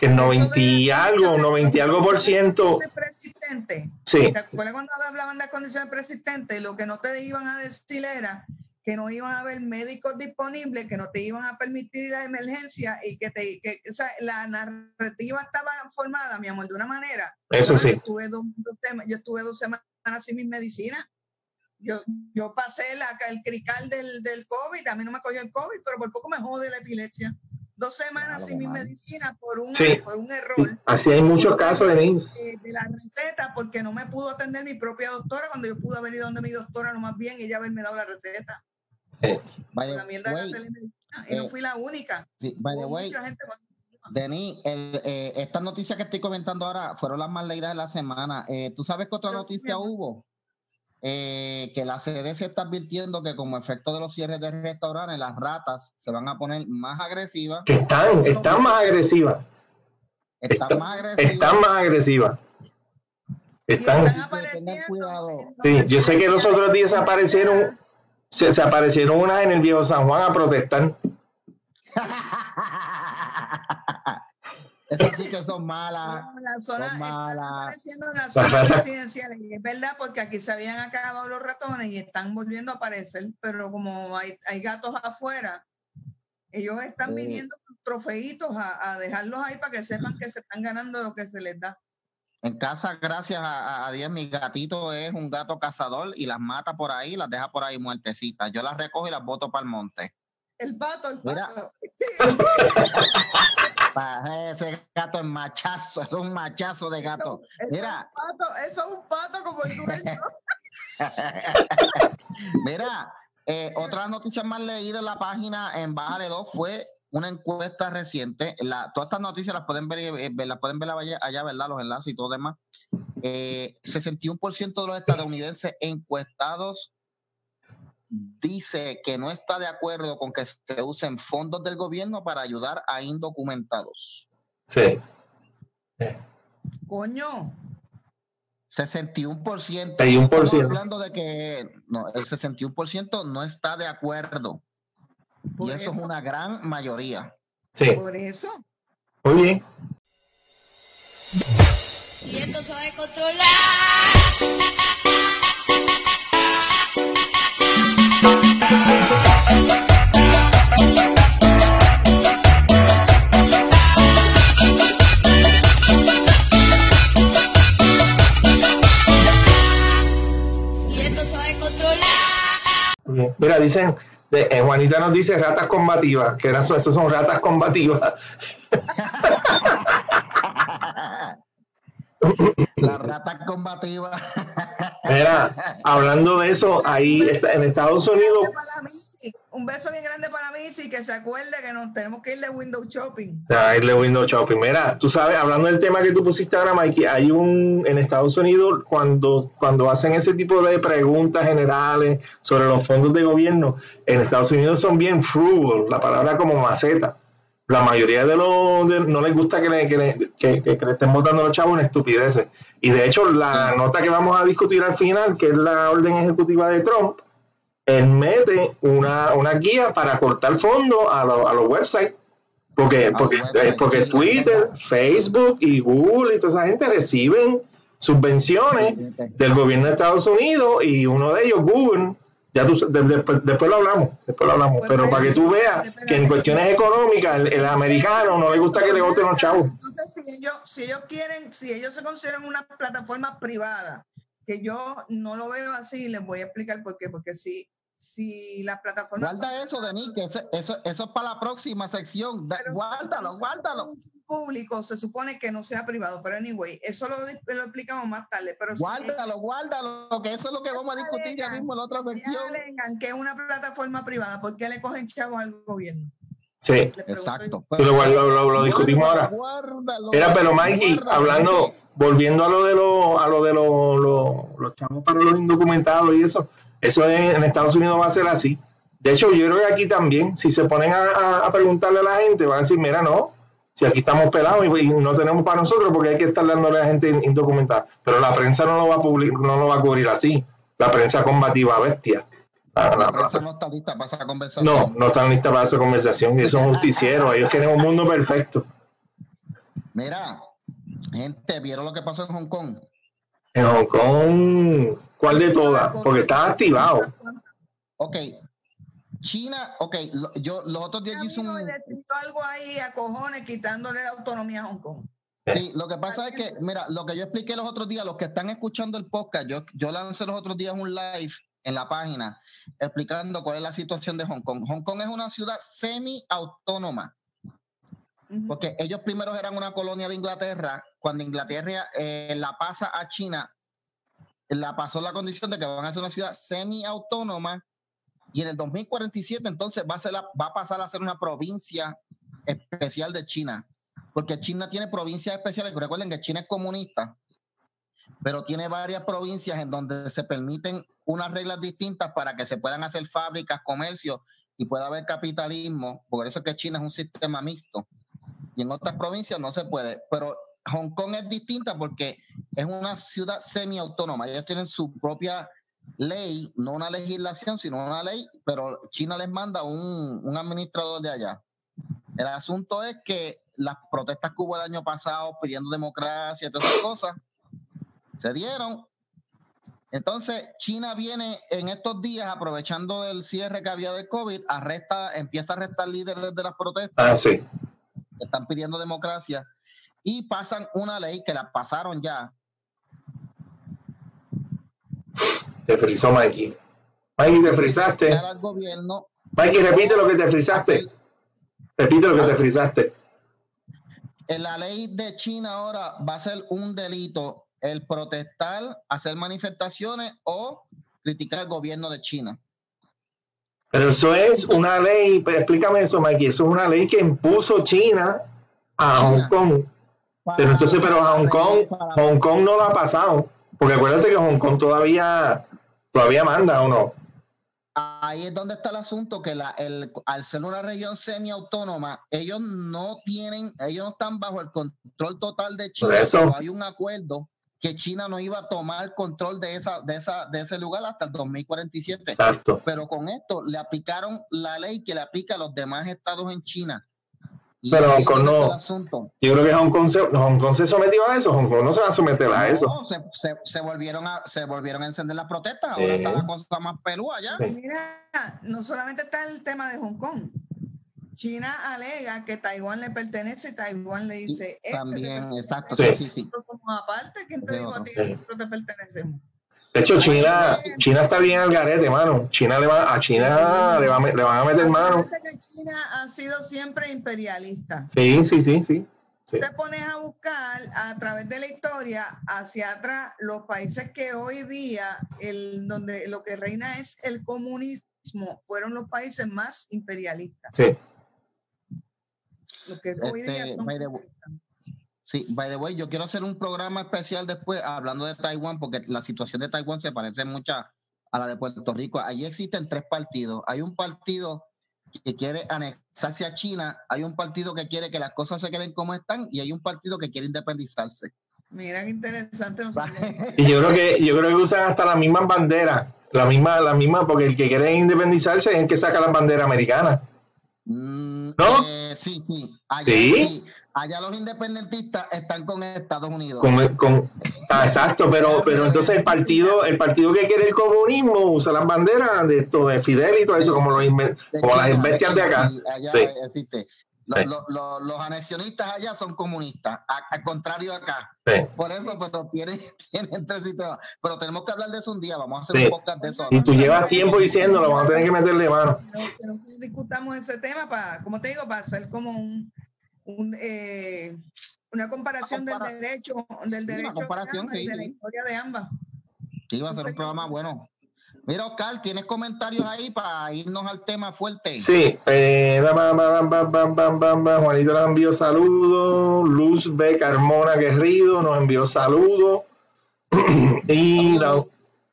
que el 90 y algo, 90 y algo por ciento. persistentes. Sí, ¿Te acuerdas cuando hablaban de condiciones persistentes? Lo que no te iban a decir era que no iban a haber médicos disponibles, que no te iban a permitir la emergencia y que, te, que o sea, la narrativa estaba formada, mi amor, de una manera. eso Yo sí. estuve dos, yo estuve dos semanas sin mis medicinas. Yo, yo pasé la, el crical del, del COVID, a mí no me cogió el COVID, pero por poco me jode la epilepsia. Dos semanas sin mis mano. medicinas por un, Sí. por un Sí, error Así hay muchos casos, Denise. eh, de la receta porque no me pudo atender mi propia doctora cuando yo pude haber ido donde mi doctora no más bien y ella haberme dado la receta. By Por the la mierda de way. Y no eh, fui la única. sí, by the way, mucha gente con- Denis, el, eh, estas noticias que estoy comentando ahora fueron las más leídas de la semana. Eh, ¿Tú sabes qué otra Yo noticia hubo? Eh, que la CDC está advirtiendo que como efecto de los cierres de restaurantes, las ratas se van a poner más agresivas. Que están, están más agresivas. Están Está- más agresivas. Están más agresivas. Están. están Sí, cuidado. yo sé que los otros días aparecieron, se, se aparecieron unas en el viejo San Juan a protestar. Estas sí que son malas. No, la zona son están malas. apareciendo en las zonas residenciales y es verdad porque aquí se habían acabado los ratones y están volviendo a aparecer, pero como hay, hay gatos afuera, ellos están viniendo con trofeitos a, a dejarlos ahí para que sepan que se están ganando lo que se les da. En casa, gracias a, a- Dios, mi gatito es un gato cazador y las mata por ahí, las deja por ahí muertecitas. Yo las recojo y las boto para el monte. El pato, el Mira. Ese gato es machazo, es un machazo de gato. Mira. es un pato, eso es un pato como el dueño. Mira, eh, otra noticia más leída en la página en Bájale 2 fue una encuesta reciente. La, todas estas noticias las pueden ver, eh, ver- las pueden ver allá, allá, ¿verdad? Los enlaces y todo demás. Eh, 61% de los estadounidenses encuestados dice que no está de acuerdo con que se usen fondos del gobierno para ayudar a indocumentados. Sí. Coño, 61%. 61%. Estamos hablando de que no, el 61% no está de acuerdo. por y eso, es una gran mayoría. Sí. por eso. Muy bien. Y esto se va a controlar. Mira, dicen, de- eh, Juanita nos dice ratas combativas, que eran, esos son ratas combativas. La rata combativa. Mira, hablando de eso, ahí está, en Estados Unidos. Un beso bien grande para mí, sí, que se acuerde que nos tenemos que ir de window shopping. A irle Windows Shopping. Mira, tú sabes, hablando del tema que tú pusiste ahora, Mikey, hay un en Estados Unidos cuando, cuando hacen ese tipo de preguntas generales sobre los fondos de gobierno, en Estados Unidos son bien frugal, la palabra como maceta. La mayoría de los de- no les gusta que le, que le- que- le estén votando a los chavos en estupideces. Y de hecho, la nota que vamos a discutir al final, que es la orden ejecutiva de Trump, él mete una, una guía para cortar fondos a, los- a los websites. Porque, porque, eh, porque Twitter. Facebook y Google y toda esa gente reciben subvenciones del gobierno de Estados Unidos y uno de ellos, Google, ya tú, de- de- después lo hablamos, después lo hablamos, Pues, pero para que tú veas que en cuestiones económicas el, el americano no le gusta que le voten los chavos. Entonces, si ellos, si ellos quieren, si ellos se consideran una plataforma privada, que yo no lo veo así, les voy a explicar por qué. Porque si, si las plataformas Guarda eso, Denis, que eso, eso, eso es para la próxima sección. Da- Pero guárdalo, guárdalo. público se supone que no sea privado, pero anyway, eso lo, lo explicamos más tarde. Pero si Guárdalo, guárdalo, que eso es lo que vamos a discutir ya mismo en la otra sección. alegan que es una plataforma privada, ¿por qué le cogen chavos al gobierno? Sí, Exacto. Sí, lo, lo- lo- lo discutimos Guárdalo, ahora. guárdalo, Era, pero Mikey, guárdalo, hablando, volviendo a lo de los, a lo de los chavos para los indocumentados y eso, eso en, en Estados Unidos va a ser así. De hecho, yo creo que aquí también, si se ponen a, preguntarle a la gente, van a decir, mira, no, si aquí estamos pelados y, y no tenemos para nosotros porque hay que estar dándole a la gente indocumentada. Pero la prensa no lo va a public- no lo va a cubrir así. La prensa combativa bestia. La- La la- prensa no está lista para esa conversación. no, no están listas para esa conversación y son justicieros. Ellos quieren un mundo perfecto. Mira, gente, ¿vieron lo que pasó en Hong Kong? En Hong Kong, ¿cuál de todas? Porque está activado. Ok. China, ok, lo- yo los otros días hice un... algo ahí a cojones quitándole la autonomía a Hong Kong. Sí, lo que pasa es que, mira, lo que yo expliqué los otros días, los que están escuchando el podcast, yo, yo lancé los otros días un live en la página explicando cuál es la situación de Hong Kong. Hong Kong es una ciudad semi-autónoma, porque ellos primero eran una colonia de Inglaterra, cuando Inglaterra eh, la pasa a China, la pasó la condición de que van a ser una ciudad semi-autónoma y en el 2047 entonces va a, pasar a ser una provincia especial de China, porque China tiene provincias especiales, recuerden que China es comunista, pero tiene varias provincias en donde se permiten unas reglas distintas para que se puedan hacer fábricas, comercio y pueda haber capitalismo, por eso es que China es un sistema mixto. Y en otras provincias no se puede, pero Hong Kong es distinta porque es una ciudad semiautónoma, ellos tienen su propia ley, no una legislación, sino una ley, pero China les manda un, un administrador de allá. El asunto es que las protestas que hubo el año pasado pidiendo democracia y todas esas cosas se dieron. Entonces, China viene en estos días, aprovechando el cierre que había del COVID, arresta, empieza a arrestar líderes de las protestas Ah, sí. que están pidiendo democracia y pasan una ley que la pasaron ya. Te frizó Mikey. Mikey, te frizaste. al gobierno Mikey, repite lo que te frizaste. Repite lo que te frizaste. en la ley de China ahora va a ser un delito el protestar, hacer manifestaciones o criticar el gobierno de China. Pero eso es una ley, pero explícame eso, Mikey. Eso es una ley que impuso China a China. Hong Kong. Pero entonces, pero Hong Kong, Para- Hong Kong no lo ha pasado. Porque acuérdate que Hong Kong todavía, todavía manda, ¿o no? Ahí es donde está el asunto, que la, el, al ser una región semiautónoma, ellos no tienen, ellos no están bajo el control total de China, eso. pero hay un acuerdo que China no iba a tomar control de esa, de esa, de ese lugar hasta el 2047. Exacto. Pero con esto le aplicaron la ley que le aplica a los demás estados en China. Pero Hong Kong no. Yo creo que Hong Kong, se, Hong Kong se sometió a eso. Hong Kong no se va a someter a eso. No, se, se- se volvieron a, se volvieron a encender las protestas. Ahora Sí. está la cosa más pelúa ya. Sí. Mira, no solamente está el tema de Hong Kong. China alega que Taiwán le pertenece y Taiwán le dice, "Este te También, pertenece". exacto, Sí. sí, sí, sí. Somos aparte, ¿quién te Sí, dijo a ti sí. que nosotros te pertenecemos? De hecho, China, China está bien al garete, mano. China le va, a China le, va le van a meter mano. Que China ha sido siempre imperialista. Sí, sí, sí, sí. te pones a buscar a través de la historia hacia atrás los países que hoy día el donde lo que reina es el comunismo fueron los países más imperialistas. Sí. Los que hoy día Este, son Sí, by the way, yo quiero hacer un programa especial después hablando de Taiwán, porque la situación de Taiwán se parece mucho a la de Puerto Rico. Allí existen tres partidos. Hay un partido que quiere anexarse a China, hay un partido que quiere que las cosas se queden como están y hay un partido que quiere independizarse. Mira qué interesante. Y yo creo que, yo creo que usan hasta las mismas banderas. La misma, la misma, porque el que quiere independizarse es el que saca las banderas americanas. Mm, ¿No? eh, sí, sí. Allá, ¿Sí? sí. Allá los independentistas están con Estados Unidos. Con, con- ah, exacto, pero, pero entonces el partido, el partido que quiere el comunismo usa las banderas de esto, de Fidel y todo eso, como, los inven- como las bestias de acá. sí, allá Sí. existe. Los, Sí. los- los- los anexionistas allá son comunistas, a- al contrario acá. Sí. Por eso, pero tienen, tienen tres sistemas. Pero tenemos que hablar de eso un día. Vamos a hacer Sí. un podcast de eso. Y tú llevas tiempo diciéndolo, vamos a tener que meterle mano. Pero que no discutamos ese tema para, como te digo, para hacer como un, un, eh, una comparación Una compara- del derecho, del una derecho comparación, de, ambas de la historia de ambas. Sí, va a ser un programa bueno. Mira, Oscar, ¿tienes comentarios ahí para irnos al tema fuerte? Sí, eh, bam, bam, bam, Juanito nos envió saludos, Luz B. Carmona Guerrido nos envió saludos. y, la-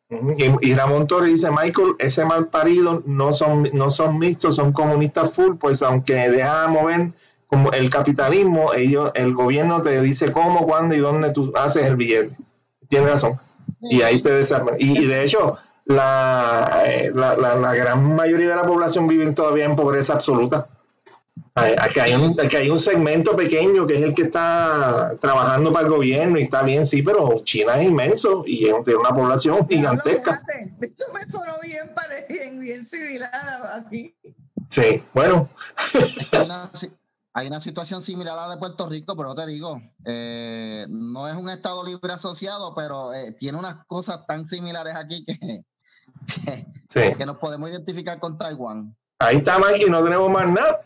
y, y Ramón Torres dice, Michael, ese mal parido no son, no son mixtos, son comunistas full, pues aunque deja mover como el capitalismo, ellos, el gobierno te dice cómo, cuándo y dónde tú haces el billete. Tienes razón. Y ahí se desarma. Y, y de hecho, la, eh, la, la, la gran mayoría de la población vive todavía en pobreza absoluta. Aquí hay, un, aquí hay un segmento pequeño que es el que está trabajando para el gobierno y está bien, sí, pero China es inmenso y es de una población gigantesca. De hecho, me sonó bien, bien, bien similar a- aquí. Sí, bueno, Hay una, hay una situación similar a la de Puerto Rico, pero te digo, eh, no es un Estado libre asociado, pero eh, tiene unas cosas tan similares aquí que, que, nos podemos identificar con Taiwán. Ahí está Mike y no tenemos más nada.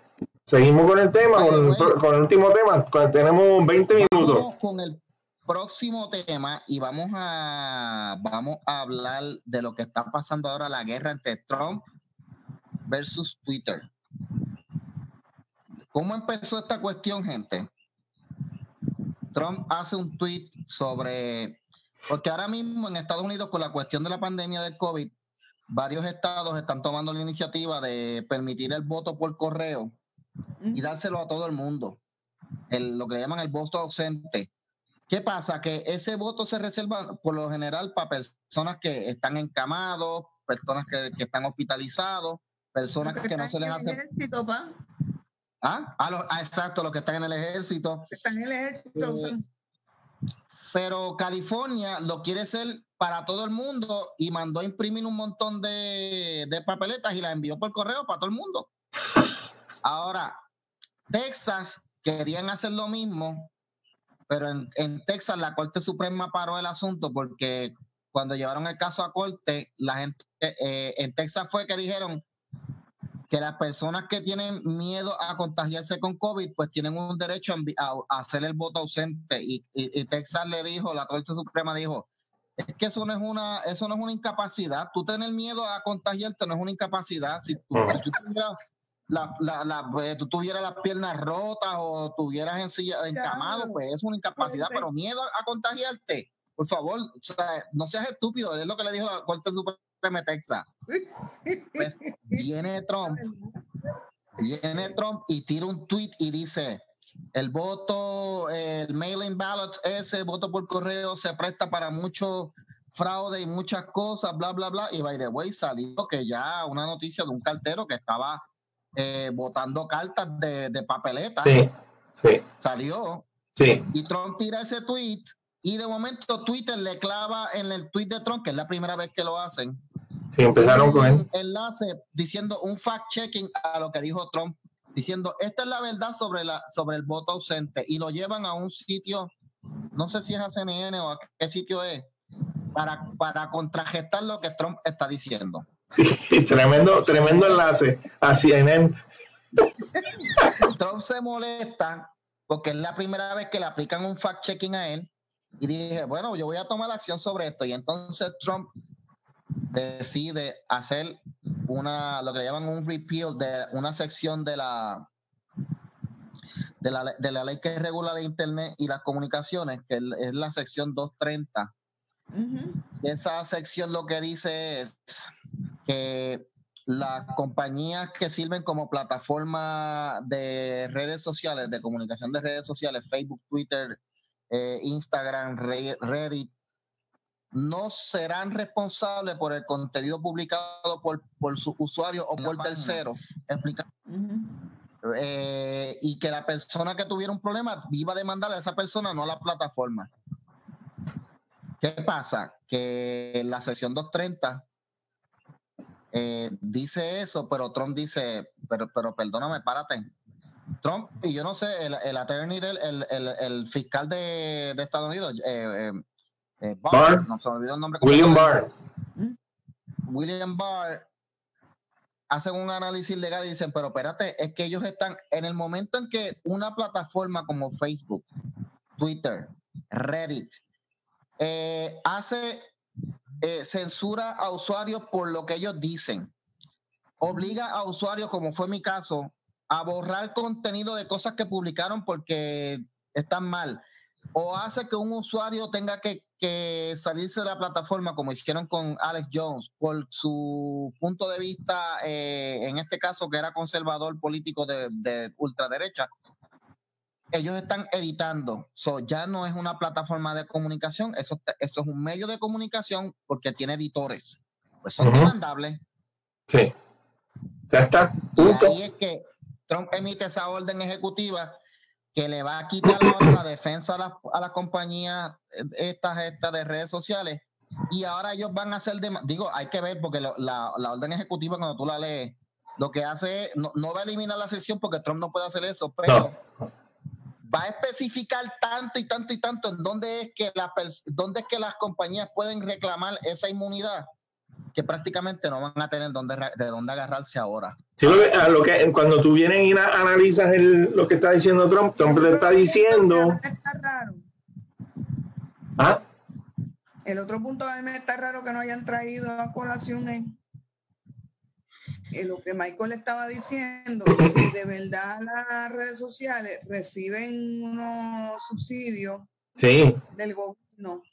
Seguimos con el tema, Oye, con, el, güey. con el último tema. Tenemos 20 minutos. Vamos con el próximo tema y vamos a vamos a hablar de lo que está pasando ahora la guerra entre Trump versus Twitter. ¿Cómo empezó esta cuestión, gente? Trump hace un tweet sobre porque ahora mismo en Estados Unidos con la cuestión de la pandemia del COVID, varios estados están tomando la iniciativa de permitir el voto por correo y dárselo a todo el mundo. El- lo que llaman el voto ausente. ¿Qué pasa? Que ese voto se reserva por lo general para personas que están encamados, personas que, que están hospitalizados, personas que no se les hace... el ejército, pa, ¿Ah? Ah, los- ah, exacto, los que están en el ejército. están en el ejército. Eh, Pero California lo quiere hacer para todo el mundo y mandó a imprimir un montón de, de papeletas y las envió por correo para todo el mundo. Ahora, Texas querían hacer lo mismo, pero en, en Texas la Corte Suprema paró el asunto porque cuando llevaron el caso a corte, la gente eh, en Texas fue que dijeron que las personas que tienen miedo a contagiarse con COVID, pues tienen un derecho a, a hacer el voto ausente. Y, y- y Texas le dijo, la Corte Suprema dijo, es que eso no es una, eso no es una incapacidad. Tú tener miedo a contagiarte no es una incapacidad. Si tú, Ujú. si tú tuvieras la, la- la- eh, tú tuvieras las piernas rotas o tuvieras en silla- encamado, Claro. pues es una incapacidad, Sí. pero miedo a contagiarte. Por favor, o sea, no seas estúpido, es lo que le dijo la Corte Suprema de Texas. Pues viene Trump, viene Trump y tira un tweet y dice, el voto, el mail-in ballot, ese voto por correo se presta para mucho fraude y muchas cosas, bla, bla, bla. Y by the way, salió que ya una noticia de un cartero que estaba eh, votando cartas de, de papeleta, Sí, sí, salió sí. y Trump tira ese tweet y de momento Twitter le clava en el tweet de Trump, que es la primera vez que lo hacen, Sí, empezaron con él. un enlace diciendo un fact-checking a lo que dijo Trump, diciendo esta es la verdad sobre, la, sobre el voto ausente y lo llevan a un sitio, no sé si es a CNN o a qué sitio es, para, para contragestar lo que Trump está diciendo. Sí, tremendo, tremendo enlace a CNN. Trump se molesta porque es la primera vez que le aplican un fact-checking a él. Y dije, bueno, yo voy a tomar acción sobre esto. Y entonces Trump decide hacer una, lo que le llaman un repeal de una sección de la, de la, de la ley que regula la Internet y las comunicaciones, que es la sección 230. Y esa sección lo que dice es que las compañías que sirven como plataforma de redes sociales, de comunicación de redes sociales, Facebook, Twitter, eh, Instagram, Reddit, no serán responsables por el contenido publicado por, por su usuario o por tercero. Eh, y que la persona que tuviera un problema iba a demandar a esa persona, no a la plataforma. ¿Qué pasa? Que la sesión 230 eh, dice eso, pero Trump dice, pero, pero perdóname, párate. Trump, y yo no sé, el, el attorney del el, el, fiscal de, de, Estados Unidos, eh, eh, Barr, no se me olvidó el nombre. William Barr. William Barr hacen un análisis legal y dicen, pero espérate, es que ellos están en el momento en que una plataforma como Facebook, Twitter, Reddit, eh, hace eh, censura a usuarios por lo que ellos dicen, obliga a usuarios, como fue mi caso, a borrar contenido de cosas que publicaron porque están mal, o hace que un usuario tenga que, salirse de la plataforma, como hicieron con Alex Jones, por su punto de vista, eh, en este caso que era conservador político de, de ultraderecha, ellos están editando. So, ya no es una plataforma de comunicación, eso, eso es un medio de comunicación porque tiene editores. Pues son demandables. Sí. Ya está. Y ahí es que Trump emite esa orden ejecutiva que le va a quitar la defensa a las la compañías eh, estas, estas de redes sociales. Y ahora ellos van a hacer, digo, hay que ver porque la, la, orden ejecutiva cuando tú la lees, lo que hace, no, no, va a eliminar la sesión porque Trump no puede hacer eso, pero va a especificar tanto y tanto y tanto en dónde es que, la, dónde es que las compañías pueden reclamar esa inmunidad que prácticamente no van a tener dónde, de dónde agarrarse ahora. Sí, lo que, cuando tú vienes y analizas lo que está diciendo Trump, Trump le está diciendo... ¿Ah? El otro punto a mí me está raro que no hayan traído a colación es lo que Michael estaba diciendo, si de verdad las redes sociales reciben unos subsidios del gobierno,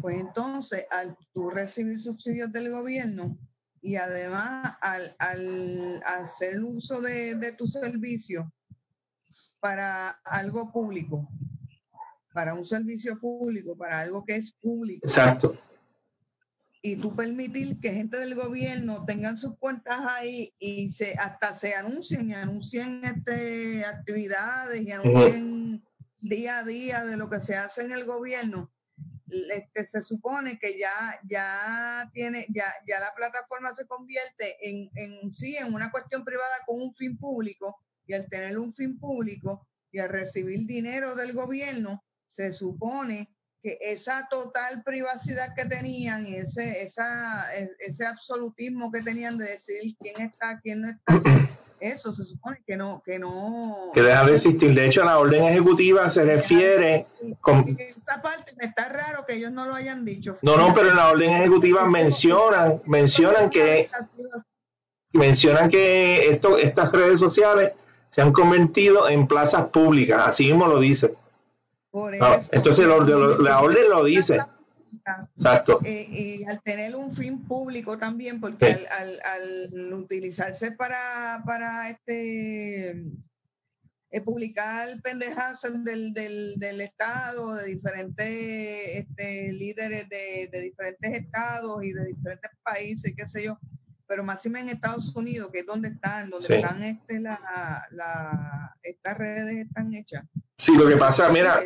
pues entonces al tú recibir subsidios del gobierno y además al, al hacer uso de, de tu servicio para algo público, para un servicio público, para algo que es público. Exacto y tú permitir que gente del gobierno tengan sus cuentas ahí y se hasta se anuncien y anuncien este, actividades y anuncien día a día de lo que se hace en el gobierno, este, se supone que ya, ya tiene, ya, ya la plataforma se convierte en, en sí, en una cuestión privada con un fin público, y al tener un fin público y al recibir dinero del gobierno, se supone esa total privacidad que tenían y ese, esa, ese absolutismo que tenían de decir quién está, quién no está, eso se supone que no, que no. Que deja de existir. De hecho, la orden ejecutiva se refiere. Con, esa parte me está raro que ellos no lo hayan dicho. No, no, pero en la orden ejecutiva mencionan, mencionan que mencionan que esto, estas redes sociales se han convertido en plazas públicas, así mismo lo dice. Ah, entonces la orden lo dice. Exacto. Eh, y al tener un fin público también, porque al, utilizarse para, para este eh, publicar pendejas del, del, Estado, de diferentes este, líderes de, de, diferentes estados y de diferentes países, qué sé yo, pero máximo en Estados Unidos, que es donde están, donde están este, la, la, estas redes están hechas. Sí, lo que pasa, mira,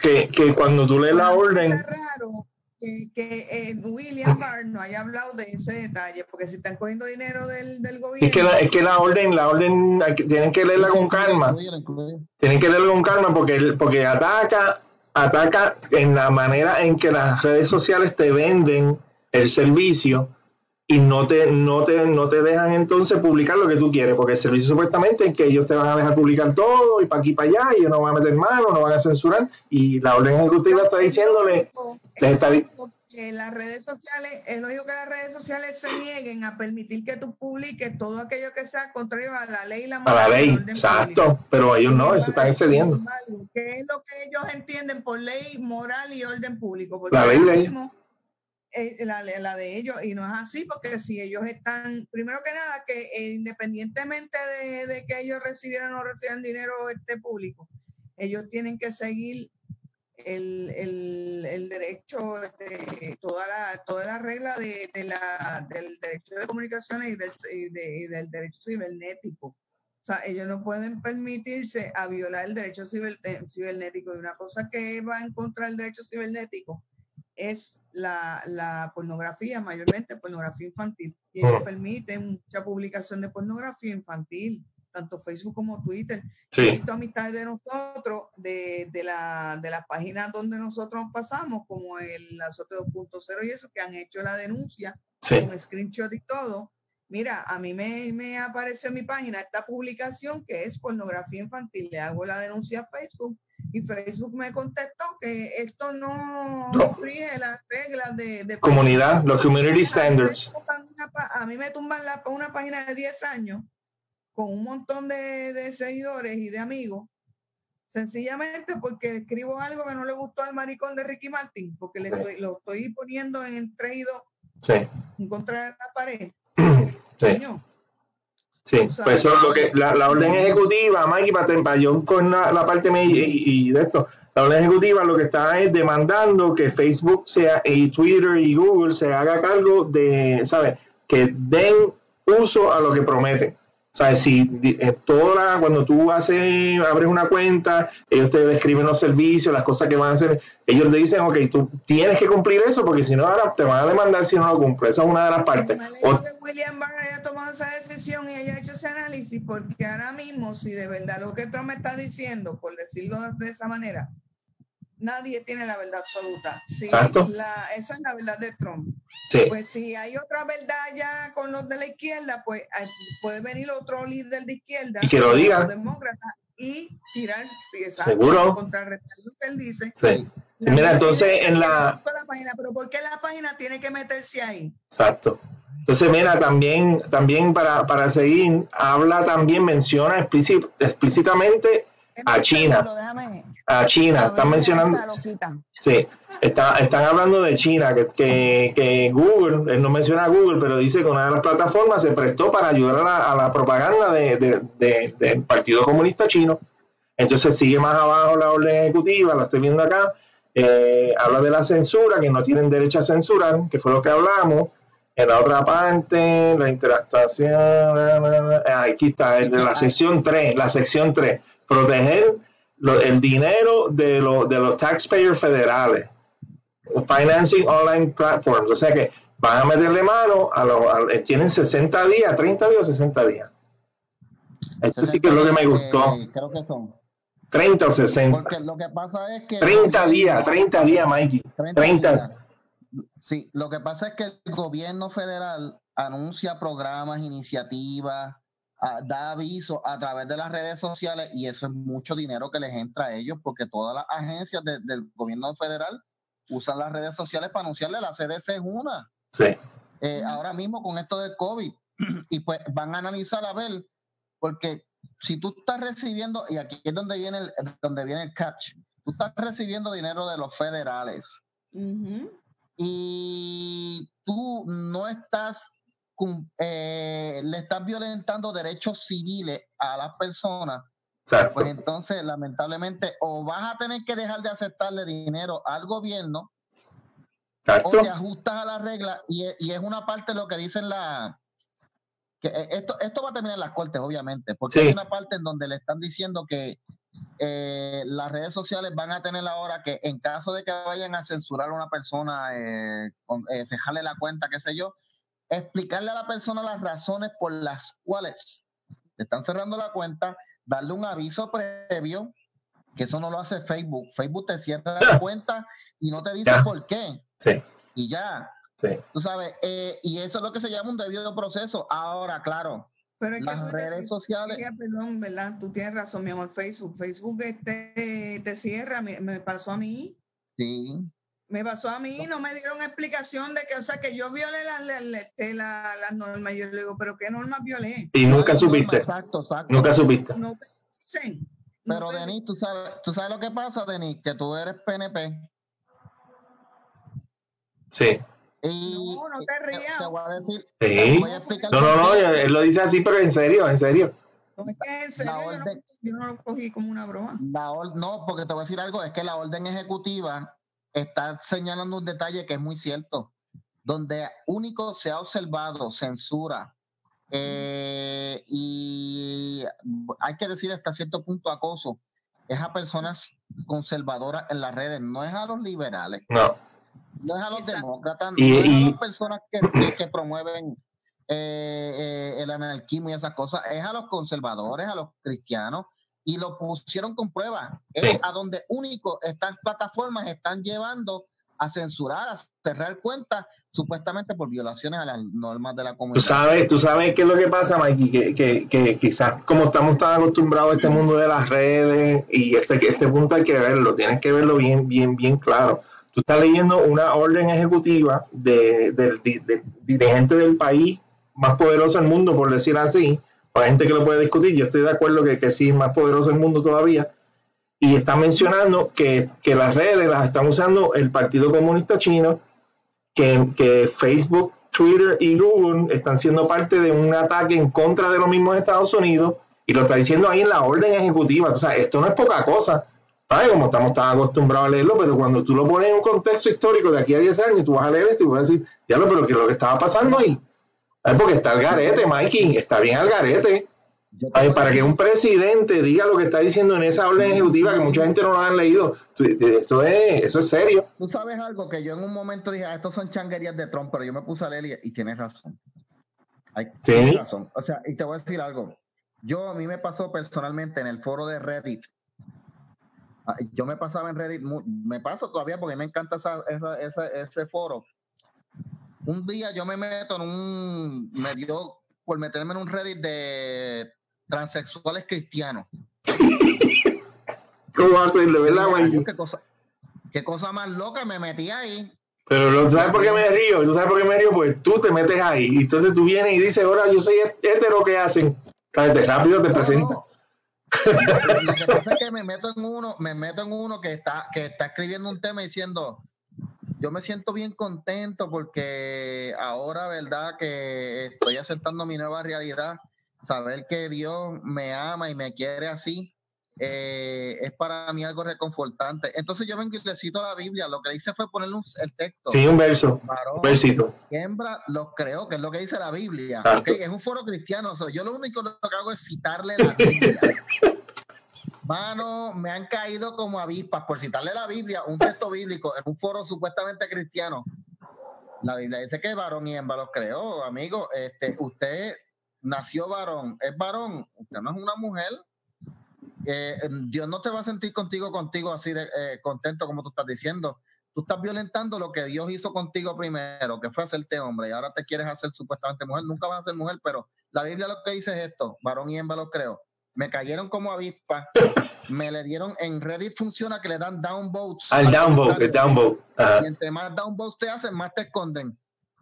que, que cuando tú lees la orden... Es raro que, que eh, William Barr no haya hablado de ese detalle, porque si están cogiendo dinero del, del gobierno... Es que, la, es que la orden, la orden, tienen que leerla con calma. Tienen que leerla con calma porque, porque ataca, ataca en la manera en que las redes sociales te venden el servicio y no te, no, te, no te dejan entonces publicar lo que tú quieres, porque el servicio supuestamente es que ellos te van a dejar publicar todo y para aquí y para allá, y ellos no van a meter mano, no van a censurar, y la orden ejecutiva está diciéndole... Es lógico que las redes sociales, es lógico que las redes sociales se nieguen a permitir que tú publiques todo aquello que sea contrario a la ley y la A la ley, exacto, pero ellos no, eso están excediendo. ¿Qué es lo que ellos entienden por ley moral y orden público? Porque La ley, ley. mismo, eh, la, la de ellos, y no es así, porque si ellos están, primero que nada, que eh, independientemente de, de que ellos recibieran o retiraran dinero este público, ellos tienen que seguir el, el, el derecho, este, toda la, toda la regla de, de la, del derecho de comunicaciones y del, y de- y del derecho cibernético. O sea, ellos no pueden permitirse a violar el derecho eh, cibernético. Y una cosa que va en contra del derecho cibernético es la, la pornografía, mayormente pornografía infantil. Y ellos Mm. permiten mucha publicación de pornografía infantil, tanto Facebook como Twitter. He Sí, visto amistades de nosotros, de, de, la, de las páginas donde nosotros pasamos, como el Azote 2.0 y eso, que han hecho la denuncia sí, con screenshot y todo. Mira, a mí me, me apareció en mi página esta publicación que es pornografía infantil. Le hago la denuncia a Facebook y Facebook me contestó que esto no, No. infringe las reglas de, de comunidad, los community standards. A mí me tumban la- una página de 10 años con un montón de, de seguidores y de amigos, sencillamente porque escribo algo que no le gustó al maricón de Ricky Martin, porque le Sí. estoy, lo estoy poniendo en el 3 y 2 Sí, en contra de la pared. Sí. Pues eso es lo que la, la orden ejecutiva, Mikey, para, yo con la, la parte y, y- y de esto, la orden ejecutiva lo que está es demandando que Facebook sea y Twitter y Google se haga cargo de, ¿sabes? Que den uso a lo que prometen. ¿Sabes? Si eh, toda la- cuando tú haces, abres una cuenta, ellos te describen los servicios, las cosas que van a hacer, ellos te dicen, ok, tú tienes que cumplir eso porque si no, ahora te van a demandar si no lo cumples. Esa es una de las partes. O- que William Barr haya tomado esa decisión y haya hecho ese análisis, porque ahora mismo, si de verdad lo que Trump está diciendo, por decirlo de esa manera, nadie tiene la verdad absoluta. La- esa es la verdad de Trump. sí. Pues si hay otra verdad ya con los de la izquierda, pues eh, puede venir otro líder de izquierda, Y que lo diga. demócrata, y tirar sí, exacto, Seguro. contrarrestar lo que él dice. Sí. Sí, mira, entonces en la... la página, pero ¿por qué la página tiene que meterse ahí? Exacto. Entonces, mira, también, también para, para seguir, habla también, menciona explícit- explícitamente A China. Déjame, a China. Están mencionando, sí, está, están hablando de China, que, que, que Google, él no menciona a Google, pero dice que una de las plataformas se prestó para ayudar a la, a la propaganda de- de- de- del Partido Comunista Chino. Entonces sigue más abajo la orden ejecutiva, la estoy viendo acá, eh, habla de la censura, que no tienen derecho a censurar, que fue lo que hablamos. En la otra parte, la interactuación, la, la, ah, aquí está, el de la sección 3, la sección 3, proteger lo- el dinero de, lo- de los taxpayers federales, financing online platforms, o sea que van a meterle mano a los, a- tienen 60 días, 30 días o 60 días. Esto sí que es lo que me gustó, Eh, creo que son. 30 o 60. Porque lo que pasa es que. el 30 gobierno- días, 30 días, Mikey. 30 30. días. Sí, lo que pasa es que el gobierno federal anuncia programas, iniciativas, da aviso a través de las redes sociales y eso es mucho dinero que les entra a ellos porque todas las agencias de- del gobierno federal usan las redes sociales para anunciarle la CDC es una. Sí, eh, ahora mismo con esto del COVID y pues van a analizar a ver porque si tú estás recibiendo y aquí es donde viene el, donde viene el catch tú estás recibiendo dinero de los federales y tú no estás eh, le estás violentando derechos civiles a las personas exacto. pues entonces lamentablemente o vas a tener que dejar de aceptarle dinero al gobierno o te ajustas a la regla y, es- y es una parte de lo que dicen la que eh, esto esto va a terminar en las cortes obviamente porque Sí. hay una parte en donde le están diciendo que eh, las redes sociales van a tener ahora que en caso de que vayan a censurar a una persona eh, con, eh, cejarle la cuenta qué sé yo explicarle a la persona las razones por las cuales le están cerrando la cuenta darle un aviso previo que eso no lo hace Facebook Facebook te cierra la cuenta y no te dice Ya. por qué Sí, y ya. Sí. Tú sabes, eh, y eso es lo que se llama un debido proceso. Ahora, claro, Pero es que las te- redes sociales, Perdón, ¿verdad? Tú tienes razón, mi amor. Facebook, Facebook este, te cierra. Me, me pasó a mí. sí, Me pasó a mí, no me dieron explicación de que, o sea, que yo violé las la, la- este, la- las normas. Yo le digo, ¿pero qué normas violé? Y nunca supiste. Exacto, exacto. Nunca supiste. No te dicen. No Pero te Denis, tú sabes, tú sabes lo que pasa, Denis, que tú eres PNP Sí. y No, no te rías. te voy a decir, Sí. voy a No, no, no, él lo dice así, pero en serio, en serio. Es que en serio, La yo no, orden- yo no lo cogí como una broma. La or- no, porque te voy a decir algo, es que la orden ejecutiva está señalando un detalle que es muy cierto, donde único se ha observado censura eh, y hay que decir hasta cierto punto acoso, es a personas conservadoras en las redes, no es a los liberales, No. no es a los Exacto. demócratas, Y- no es y- a las personas que, que- que promueven eh, eh, el anarquismo y esas cosas, es a los conservadores, a los cristianos, y lo pusieron con prueba. Es Sí. a donde único estas plataformas están llevando a censurar, a cerrar cuentas, supuestamente por violaciones a las normas de la Tú comunidad. sabes, tú sabes qué es lo que pasa, Mikey, que, que, que quizás como estamos tan acostumbrados a este mundo de las redes y este, este punto hay que verlo, tienes que verlo bien, bien, bien claro. Tú estás leyendo una orden ejecutiva de- di- de- dirigente del país más poderoso del mundo, por decir así, para gente que lo puede discutir, yo estoy de acuerdo que, que sí, es más poderoso del mundo todavía, y está mencionando que, que las redes las están usando el Partido Comunista Chino, que, que Facebook, Twitter y Google están siendo parte de un ataque en contra de los mismos Estados Unidos y lo está diciendo ahí en la orden ejecutiva. O sea, esto no es poca cosa. ¿sabes? Como estamos tan acostumbrados a leerlo, pero cuando tú lo pones en un contexto histórico de aquí a 10 años, tú vas a leer esto y vas a decir, ya lo, pero ¿qué es lo que estaba pasando ahí? ¿Sabes? Porque está al garete, Mikey, está bien al garete. Ay, para que un presidente diga lo que está diciendo en esa orden ejecutiva, que mucha gente no lo han leído, eso es, eso es serio. Tú sabes algo que yo en un momento dije, ah, estos son changuerías de Trump, pero yo me puse a leer y, y tienes razón. Ay, Sí. Tienes razón. O sea, y te voy a decir algo. Yo, a mí me pasó personalmente en el foro de Reddit. Ah, Yo me pasaba en Reddit, me paso todavía porque me encanta esa, esa- esa- ese foro. Un día yo me meto en un, me dio por meterme en un Reddit de transexuales cristianos. ¿Cómo hacerlo, verdad, dije, "Ay, Mikey? Dios, qué cosa, qué cosa más loca, me metí ahí. Pero ¿tú sabes por qué me río? ¿Tú sabes por qué me río? Pues tú te metes ahí. Y entonces tú vienes y dices, ahora yo soy hetero, ¿qué hacen? De rápido te No, presentas. no. Lo que pasa es que me meto en uno, me meto en uno que está, que está escribiendo un tema diciendo, yo me siento bien contento porque ahora, verdad, que estoy aceptando mi nueva realidad, saber que Dios me ama y me quiere así, eh, es para mí algo reconfortante. Entonces yo vengo y le cito la Biblia, lo que hice fue ponerle un- el texto. Sí, un verso, Varón un versito. y hembra los creó, que es lo que dice la Biblia. Es un foro cristiano. so, yo lo único que hago es citarle la Biblia. Mano, me han caído como avispas por citarle la Biblia, un texto bíblico en un foro supuestamente cristiano. La Biblia dice que varón y hembra los creó, amigo. Este, usted nació varón, es varón, usted no es una mujer. Eh, Dios no te va a sentir contigo, contigo así de eh, contento como tú estás diciendo. Tú estás violentando lo que Dios hizo contigo primero, que fue hacerte hombre, y ahora te quieres hacer supuestamente mujer. Nunca vas a ser mujer, pero la Biblia lo que dice es esto: varón y hembra los creo. Me cayeron como avispas, me le dieron en Reddit funciona que le dan downvotes. Al downvote, el downvote. Y entre más downvotes te hacen, más te esconden.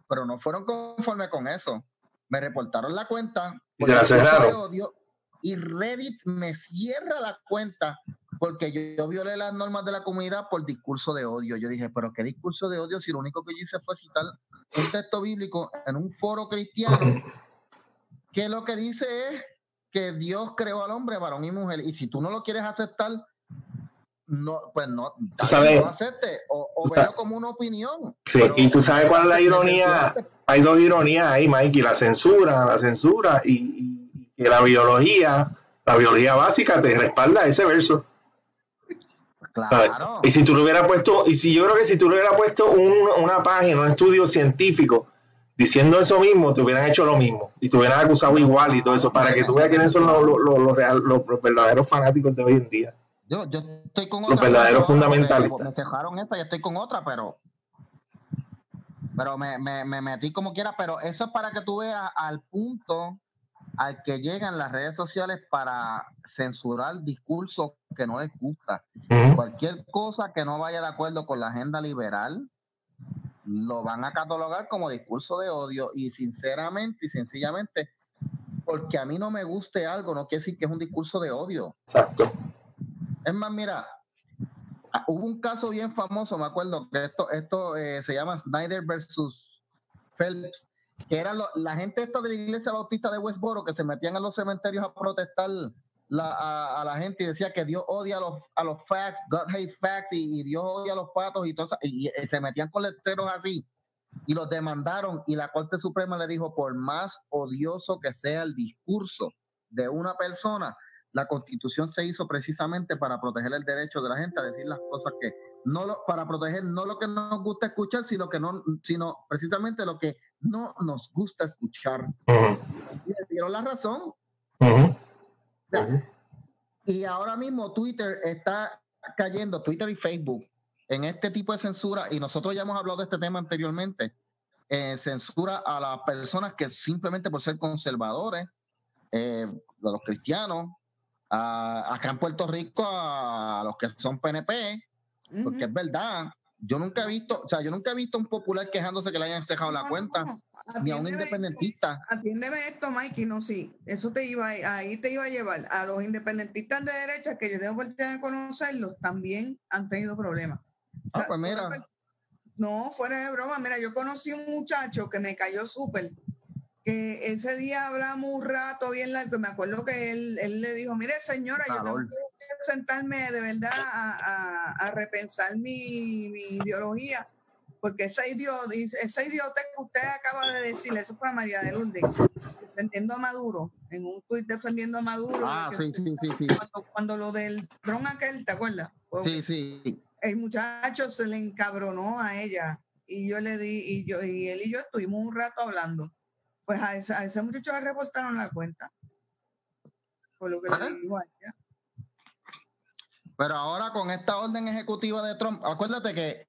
Pero no fueron conforme con eso. Me reportaron la cuenta. Y la cerraron. odio, y Reddit me cierra la cuenta porque yo, yo violé las normas de la comunidad por discurso de odio. Yo dije, pero ¿qué discurso de odio si lo único que yo hice fue citar un texto bíblico en un foro cristiano que lo que dice es que Dios creó al hombre, varón y mujer, y si tú no lo quieres aceptar, no, pues no, Tú sabes- no lo aceptes, o, o velo como una opinión. Sí, Pero- y tú sabes cuál es la ironía. Hay dos ironías ahí, Mikey, la censura, la censura y, y- la biología, la biología básica te respalda ese verso. ¿sabes? Claro. Y si tú lo hubieras puesto, y si yo creo que si tú le hubieras puesto un- una página, un estudio científico diciendo eso mismo, te hubieran hecho lo mismo y te hubieran acusado igual y todo eso, para que tú veas quiénes son los, los- los- los real- los- los verdaderos fanáticos de hoy en día. Yo, yo estoy con Los otra. verdaderos ahora porque fundamentalistas. Me cerraron esa y estoy con otra, pero Pero me, me, me metí como quiera, pero eso es para que tú veas al punto al que llegan las redes sociales para censurar discursos que no les gusta. Cualquier cosa que no vaya de acuerdo con la agenda liberal, lo van a catalogar como discurso de odio y sinceramente y sencillamente, porque a mí no me guste algo, no quiere decir que es un discurso de odio. Exacto. Es más, mira, ah, hubo un caso bien famoso, me acuerdo, que esto, esto eh, se llama Snyder versus Phelps, que era lo- la gente esta de la iglesia bautista de Westboro que se metían a los cementerios a protestar la- a, a la gente y decía que Dios odia a los, a los facts, God hates facts y, y Dios odia a los patos y, todo y, y se metían con letreros así y los demandaron y la Corte Suprema le dijo, por más odioso que sea el discurso de una persona, la constitución se hizo precisamente para proteger el derecho de la gente a decir las cosas que no lo, para proteger no lo que nos gusta escuchar, sino que no, sino precisamente lo que no nos gusta escuchar. Ujú. Y le dieron la razón. Ujú. Y ahora mismo Twitter está cayendo, Twitter y Facebook, en este tipo de censura, y nosotros ya hemos hablado de este tema anteriormente, eh, censura a las personas que simplemente por ser conservadores, eh, de los cristianos, a- acá en Puerto Rico a, los que son PNP, porque es verdad, yo nunca he visto, o sea, yo nunca he visto un popular quejándose que le hayan cejado la cuenta, ni a un independentista. Atiéndeme esto, Mikey, no, sí, eso te iba, a- ahí te iba a llevar. A los independentistas de derecha, que yo tengo oportunidad de conocerlos, también han tenido problemas. O Ah, sea, pues mira. No, fuera de broma, mira, yo conocí un muchacho que me cayó súper, que ese día hablamos un rato bien largo, y me acuerdo que él, él le dijo, mire señora, yo tengo que sentarme de verdad a, a- a repensar mi, mi ideología, porque esa, idiota, esa idiota que usted acaba de decir, eso fue a María de Lourdes, defendiendo a Maduro, en un tuit defendiendo a Maduro. Ah, sí, sí, sí, sí. Cuando, cuando lo del dron aquel, ¿te acuerdas? Pues, Sí, sí. el muchacho se le encabronó a ella y yo le di y yo y él y yo estuvimos un rato hablando pues a ese, a ese muchacho le reportaron la cuenta por lo que Ah. le dijo a ella Pero ahora con esta orden ejecutiva de Trump, acuérdate que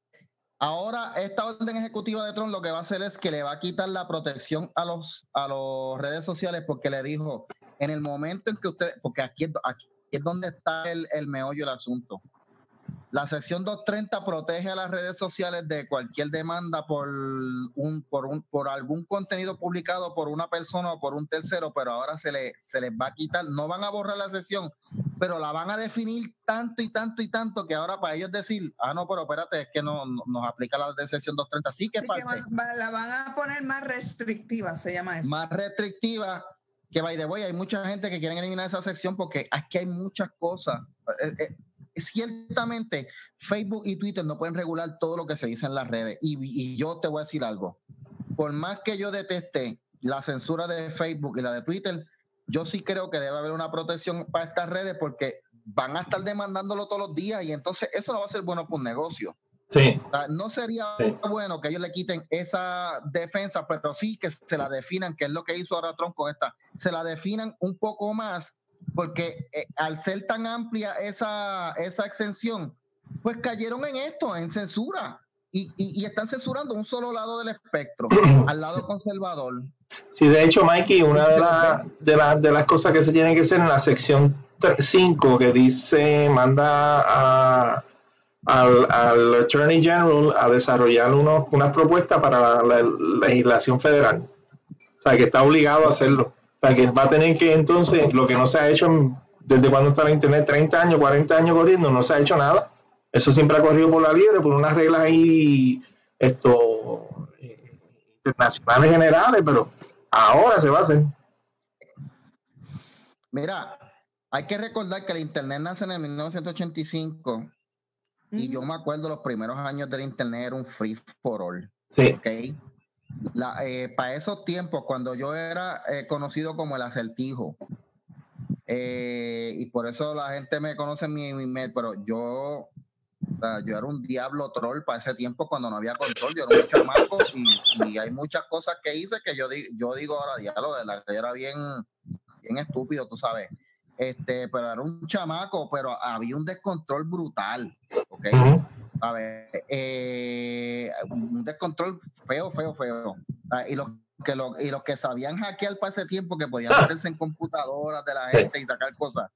ahora esta orden ejecutiva de Trump lo que va a hacer es que le va a quitar la protección a los a las redes sociales porque le dijo en el momento en que usted, porque aquí, aquí es donde está el, el meollo del asunto. La sección 230 protege a las redes sociales de cualquier demanda por un por un por algún contenido publicado por una persona o por un tercero, pero ahora se le se les va a quitar, no van a borrar la sección, pero la van a definir tanto y tanto y tanto que ahora para ellos decir, ah, no, pero espérate, es que no, no- nos aplica la de sección 230. Sí que parte la van a poner más restrictiva se llama eso más restrictiva que, by the way, hay mucha gente que quieren eliminar esa sección porque es que hay muchas cosas. Eh, eh, ciertamente, Facebook y Twitter no pueden regular todo lo que se dice en las redes. Y, y yo te voy a decir algo. Por más que yo deteste la censura de Facebook y la de Twitter, yo sí creo que debe haber una protección para estas redes porque van a estar demandándolo todos los días y entonces eso no va a ser bueno para un negocio. Sí, O sea, no sería Sí. bueno que ellos le quiten esa defensa, pero sí que se la definan, que es lo que hizo ahora Trump con esta, se la definan un poco más, porque eh, al ser tan amplia esa, esa exención, pues cayeron en esto, en censura, y, y- y están censurando un solo lado del espectro, al lado conservador. Sí, de hecho, Mikey, una de, la- de, la- de las cosas que se tienen que hacer en la sección 5 que dice, manda a- al, al Attorney General a desarrollar unos, una propuesta para la, legislación federal. O sea, que está obligado a hacerlo. O sea, que va a tener que entonces, lo que no se ha hecho en- desde cuando está la Internet, 30 años, 40 años corriendo, no se ha hecho nada. Eso siempre ha corrido por la libre, por unas reglas ahí, esto, eh, internacionales generales, pero ahora se va a hacer. Mira, hay que recordar que el Internet nace en el 1985 y yo me acuerdo los primeros años del Internet era un free for all. Sí. La, eh, para esos tiempos, cuando yo era eh, conocido como el acertijo, eh, y por eso la gente me conoce en mi, mi mail, pero yo, o sea, yo era un diablo troll para ese tiempo cuando no había control, yo era un chamaco y, y hay muchas cosas que hice que yo, di- yo digo ahora, diablo, de la que yo era bien, bien estúpido, tú sabes. Este, pero era un chamaco, pero había un descontrol brutal, ¿ok? A ver, eh, un descontrol feo, feo, feo. Ah, y los que lo- y los que sabían hackear para ese tiempo que podían Ah. meterse en computadoras de la Sí. gente y sacar cosas.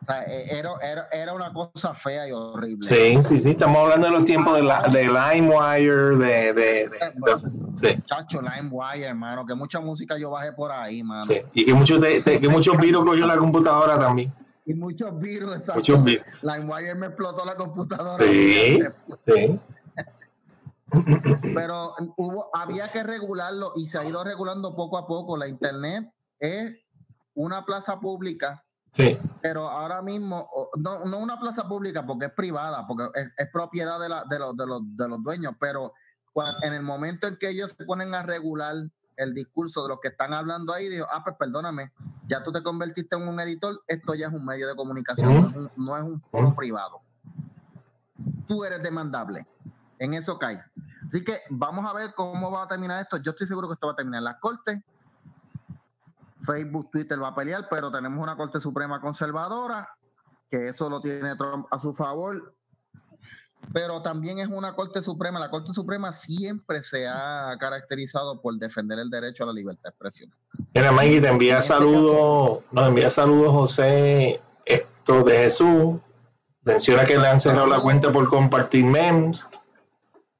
O sea, eh, era, era, era una cosa fea y horrible. Sí, sí, sí. Estamos hablando de los tiempos de, la, de LimeWire, de, de, de- de- sí, Chacho, LimeWire, hermano, que mucha música yo bajé por ahí, mano. sí. Y que muchos, que muchos virus cogió la computadora también. Y muchos virus. exacto. Muchos virus. LimeWire me explotó la computadora. Sí. Sí. Pero hubo, había que regularlo y se ha ido regulando poco a poco. La internet es una plaza pública, Sí. pero ahora mismo, no, no una plaza pública porque es privada, porque es, es propiedad de, la, de, los, de, los, de los dueños, pero en el momento en que ellos se ponen a regular el discurso de los que están hablando ahí, digo, ah, pues perdóname, ya tú te convertiste en un editor, esto ya es un medio de comunicación, no es un- no es un foro privado. Tú eres demandable. En eso cae. Así que vamos a ver cómo va a terminar esto. Yo estoy seguro que esto va a terminar en las cortes. Facebook, Twitter va a pelear, pero tenemos una Corte Suprema conservadora, que eso lo tiene Trump a su favor. Pero también es una Corte Suprema. La Corte Suprema siempre se ha caracterizado por defender el derecho a la libertad de expresión. Mira, Mikey, te En envía saludos, nos envía saludos José, esto de Jesús, menciona que le han cerrado la cuenta por compartir memes,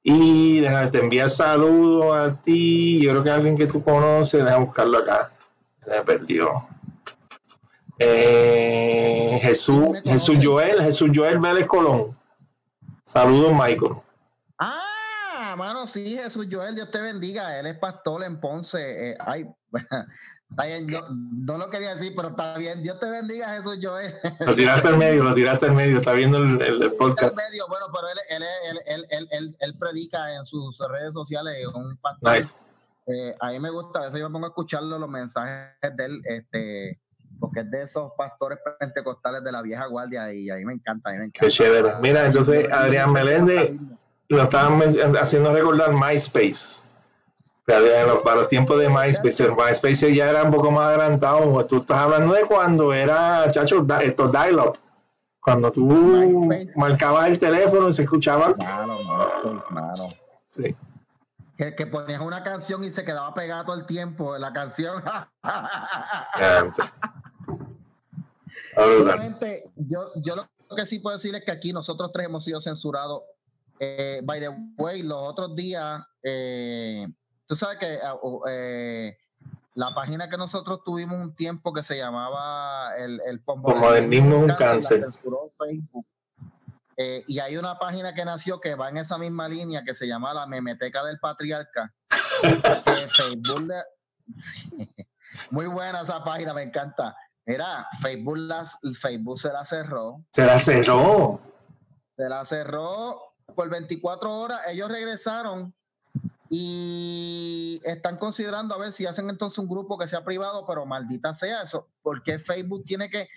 y déjame, te envía saludos a ti, yo creo que alguien que tú conoces, déjame buscarlo acá, se me perdió. Eh, Jesús, ¿Quién me Jesús? Joel, Jesús Joel Vélez Colón. Saludos, Michael. Ah, mano, sí, Jesús Joel, Dios te bendiga. Él es pastor en Ponce. Eh, ay, está bien, no, no lo quería decir, pero está bien. Dios te bendiga, Jesús Joel. Lo tiraste al medio, lo tiraste al medio, está viendo el, el- el podcast. medio, bueno, pero él, él, él, él, él, él- él predica en sus redes sociales, es un pastor. Nice. Eh, a mí me gusta, a veces yo me pongo a escucharlo, los mensajes de él, este, porque es de esos pastores pentecostales de la vieja guardia y a mí me encanta, a mí me encanta. Qué chévere. Mira, entonces, Adrián Meléndez, lo estaban haciendo recordar MySpace. Para los, para los tiempos de MySpace, el MySpace ya era un poco más adelantado. Tú estás hablando de cuando era, chacho, da- esto dial-up. Cuando tú MySpace. marcabas el teléfono y se escuchaba. Mano, mano, mano. Sí. Que, que ponías una canción y se quedaba pegado todo el tiempo en la canción. Obviamente, yo, yo lo que sí puedo decir es que aquí nosotros tres hemos sido censurados. Eh, by the way, los otros días, eh, tú sabes que oh, eh, la página que nosotros tuvimos un tiempo que se llamaba el, el Posmodernismo es un cáncer. Facebook. Eh, y hay una página que nació que va en esa misma línea que se llama la Memeteca del Patriarca. Facebook le-. Muy buena esa página, me encanta. Mira, Facebook, las, Facebook se la cerró. Se la cerró. Se la cerró por 24 horas. Ellos regresaron y están considerando a ver si hacen entonces un grupo que sea privado, pero maldita sea eso. Porque Facebook tiene que.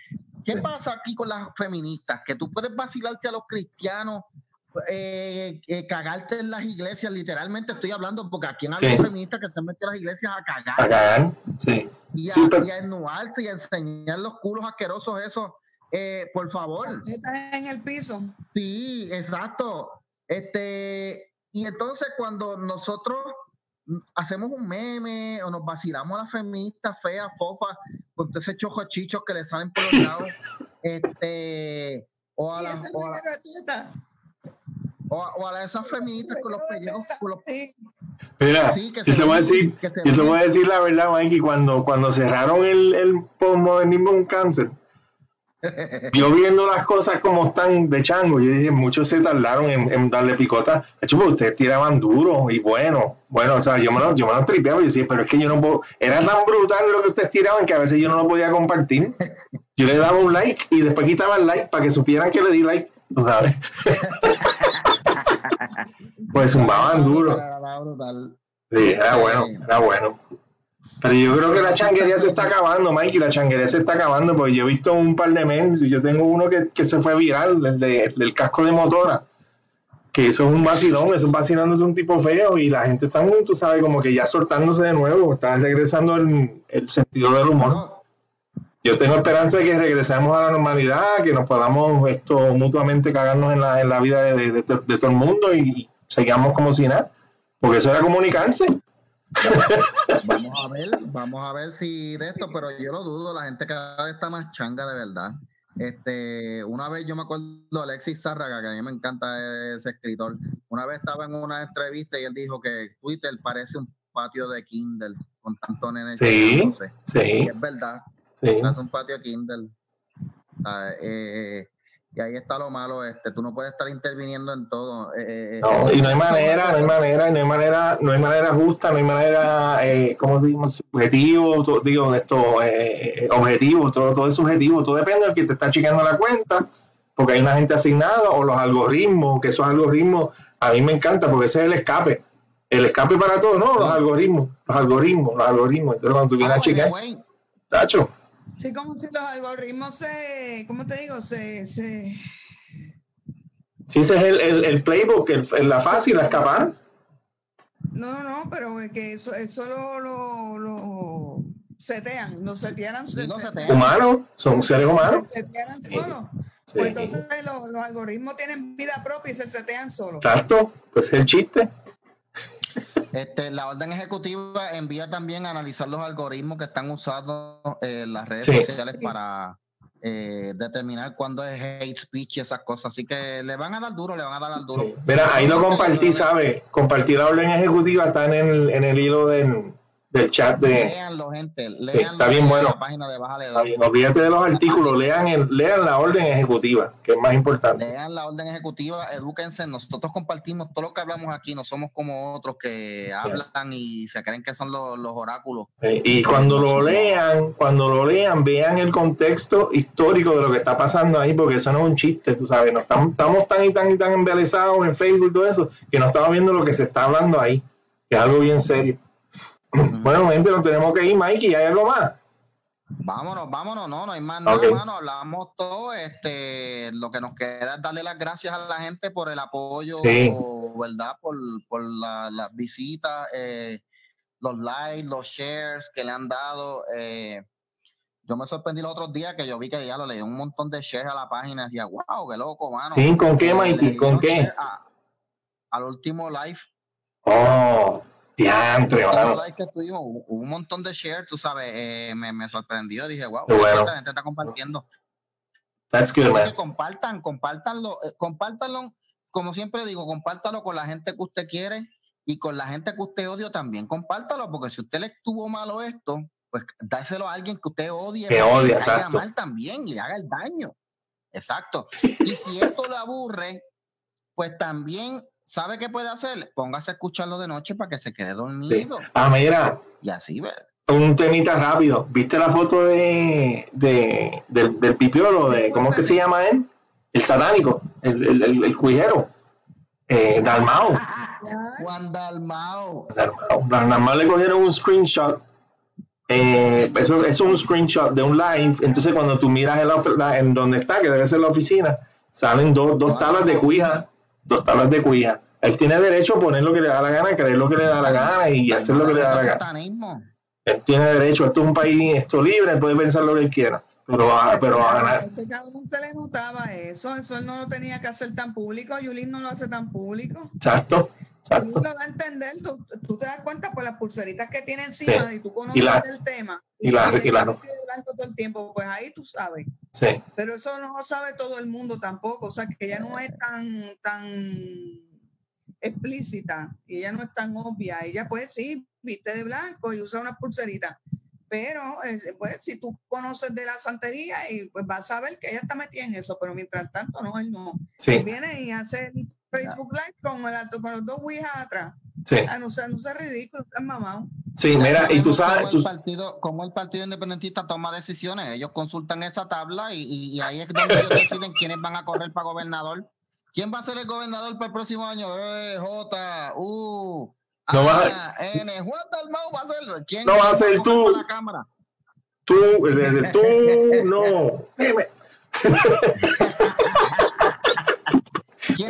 ¿Qué pasa aquí con las feministas? Que tú puedes vacilarte a los cristianos, eh, eh, cagarte en las iglesias, literalmente estoy hablando, porque aquí han habido Sí. feministas que se han metido a las iglesias a cagar A cagar. Sí. y a, Sí, pero- y a ennuarse y a enseñar los culos asquerosos esos. Eh, por favor. Estás en el piso. Sí, exacto. Este, y entonces cuando nosotros hacemos un meme o nos vacilamos a las feministas feas, fofas, con todos esos chojos chichos que le salen por los lados, este, o a, las- o a, la o a- o a esas feministas con los pellejos, con los. Mira, Sí, que yo te voy a decir, que se yo te voy a decir la verdad, Mikey, cuando, cuando cerraron el, el posmodernismo un cáncer, yo viendo las cosas como están de chango, yo dije, muchos se tardaron en, en darle picota. De hecho, pues, ustedes tiraban duro y bueno, bueno, o sea, yo me lo, yo me lo tripeaba y decía, pero es que yo no puedo, era tan brutal lo que ustedes tiraban que a veces yo no lo podía compartir. Yo le daba un like y después quitaba el like para que supieran que le di like, tú sabes. pues zumbaban duro. Era brutal. Sí, era bueno, era bueno. Pero yo creo que la changuería se está acabando, Mikey, la changuería se está acabando, porque yo he visto un par de memes, yo tengo uno que, que se fue viral, el, de- el del casco de motora, que eso es un vacilón, eso es vacilándose un tipo feo, y la gente está, tú sabes, como que ya soltándose de nuevo, está regresando el, el sentido del humor. Yo tengo esperanza de que regresemos a la normalidad, que nos podamos esto mutuamente cagarnos en la, en la vida de, de- de todo el mundo y sigamos como si nada, porque eso era comunicarse. Vamos a ver, vamos a ver si de esto, pero yo lo dudo, la gente cada vez está más changa de verdad. Este, una vez yo me acuerdo Alexis Zárraga, que a mí me encanta ese escritor. Una vez estaba en una entrevista y él dijo que Twitter parece un patio de Kindle con tanto nene Sí. Sí, Y es verdad, sí. es un patio Kindle. Eh, y ahí está lo malo, este, tú no puedes estar interviniendo en todo. eh, eh, No, y no hay manera, no hay manera, no hay manera, no hay manera justa, no hay manera, eh, ¿cómo decimos? Subjetivo, todo, digo, esto, eh, objetivo, todo, todo es subjetivo, todo depende del que te está chequeando la cuenta, porque hay una gente asignada, o los algoritmos, que esos algoritmos, a mí me encanta, porque ese es el escape, el escape para todo, no, los algoritmos, los algoritmos, los algoritmos, entonces cuando tú vienes a chequear, tacho, Sí, como si los algoritmos se, ¿cómo te digo? Se, se, si ese es el, el, el playbook, el, el- la fácil, la escapar, no, no, no, pero es que eso, eso lo, lo, lo setean, lo setearan. Sí, setean. humanos, son seres humanos, Se setearan solos. Sí. Pues entonces los, los algoritmos tienen vida propia y se setean solos. exacto, pues es el chiste. Este, la orden ejecutiva envía también a analizar los algoritmos que están usando eh, las redes Sí. sociales para eh, determinar cuándo es hate speech y esas cosas. Así que le van a dar duro, le van a dar al duro. Sí. Mira, ahí lo compartí, ¿sabes? Compartí la orden ejecutiva, está en el, en el hilo del, del chat de... Gente. Léanlo está bien en bueno. la página de Bájale Está bien, Olvídate de los artículos, lean, el, lean la orden ejecutiva, que es más importante. Lean la orden ejecutiva, edúquense. Nosotros compartimos todo lo que hablamos aquí. No somos como otros que hablan y se creen que son los, los oráculos. Sí, Y cuando lo lean, cuando lo lean, vean el contexto histórico de lo que está pasando ahí, porque eso no es un chiste, tú sabes, no estamos, estamos tan y tan y tan embelesados en Facebook y todo eso, que no estamos viendo lo que se está hablando ahí, que es algo bien serio. Bueno, gente, nos tenemos que ir, Mikey, ¿hay algo más? Vámonos, vámonos, no, no hay más nada, mano. Hablamos todo. Este, lo que nos queda es darle las gracias a la gente por el apoyo, Sí. ¿verdad? Por, por la- las visitas, eh, los likes, los shares que le han dado. eh, yo me sorprendí los otros días que yo vi que ya lo leí un montón de shares a la página. Y decía, wow, qué loco, mano. Sí, ¿con qué, Eh, Mikey? ¿Con qué? a- al último live Oh, diantre, mano. que tuvimos, hubo un montón de shares, tú sabes, eh, me, me sorprendió, dije, wow, bueno. la gente está compartiendo. That's good, man. que compartan, compártanlo, eh, compártanlo, como siempre digo, compártalo con la gente que usted quiere y con la gente que usted odia también, compártalo, porque si usted le estuvo malo esto, pues dáselo a alguien que usted odie, Que caiga exacto. mal también y le haga el daño. Exacto. Y si esto le aburre, pues también, ¿sabe qué puede hacer? Póngase a escucharlo de noche para que se quede dormido. Ah, mira, Y así, ve. un temita rápido. ¿Viste la foto de, de del, del pipiolo? De, ¿Cómo es que se llama él? El satánico, el, el, el, el cuijero. Eh, Dalmao. Juan Dalmao. Dalmao. Dalmao le cogieron un screenshot. Eh, eso, eso es un screenshot de un live. Entonces, cuando tú miras en, la, of- la- en donde está, que debe ser la oficina, salen dos, dos tablas de cuija. Dos tablas de cuija. Él tiene derecho a poner lo que le da la gana, creer lo que le da la gana y hacer lo que le da la gana. Satanismo. Él tiene derecho, esto es un país esto libre, él puede pensar lo que él quiera, pero a, pero a ganar. ese cabrón se le notaba eso, eso él no lo tenía que hacer tan público, Yulín no lo hace tan público. Exacto, Tú exacto. lo da a entender, tú, tú te das cuenta por las pulseritas que tiene encima Sí. y tú conoces Y la- el tema. y la- y la- todo el tiempo, pues ahí tú sabes. Sí, Pero eso no lo sabe todo el mundo tampoco, o sea que ella no es tan, tan explícita y ella no es tan obvia. Ella pues sí, viste de blanco y usa una pulserita. Pero pues si tú conoces de la santería y pues vas a ver que ella está metida en eso, pero mientras tanto no, él no. Él sí, viene y hace el Facebook Live con, el- con los dos Ouijas atrás. sí. Ah, no sea, no sea ridículo, estás mamado. Sí, mira, y tú sabes, cómo tú, el partido, cómo el partido independentista toma decisiones. Ellos consultan esa tabla y, y- y ahí es donde ellos deciden quiénes van a correr para gobernador. ¿Quién va a ser el gobernador para el próximo año? Eh, J, U, No va A, N. Juan Dalmau va a ser. ¿Quién, No va a ser tú. la cámara? tú, desde tú, no.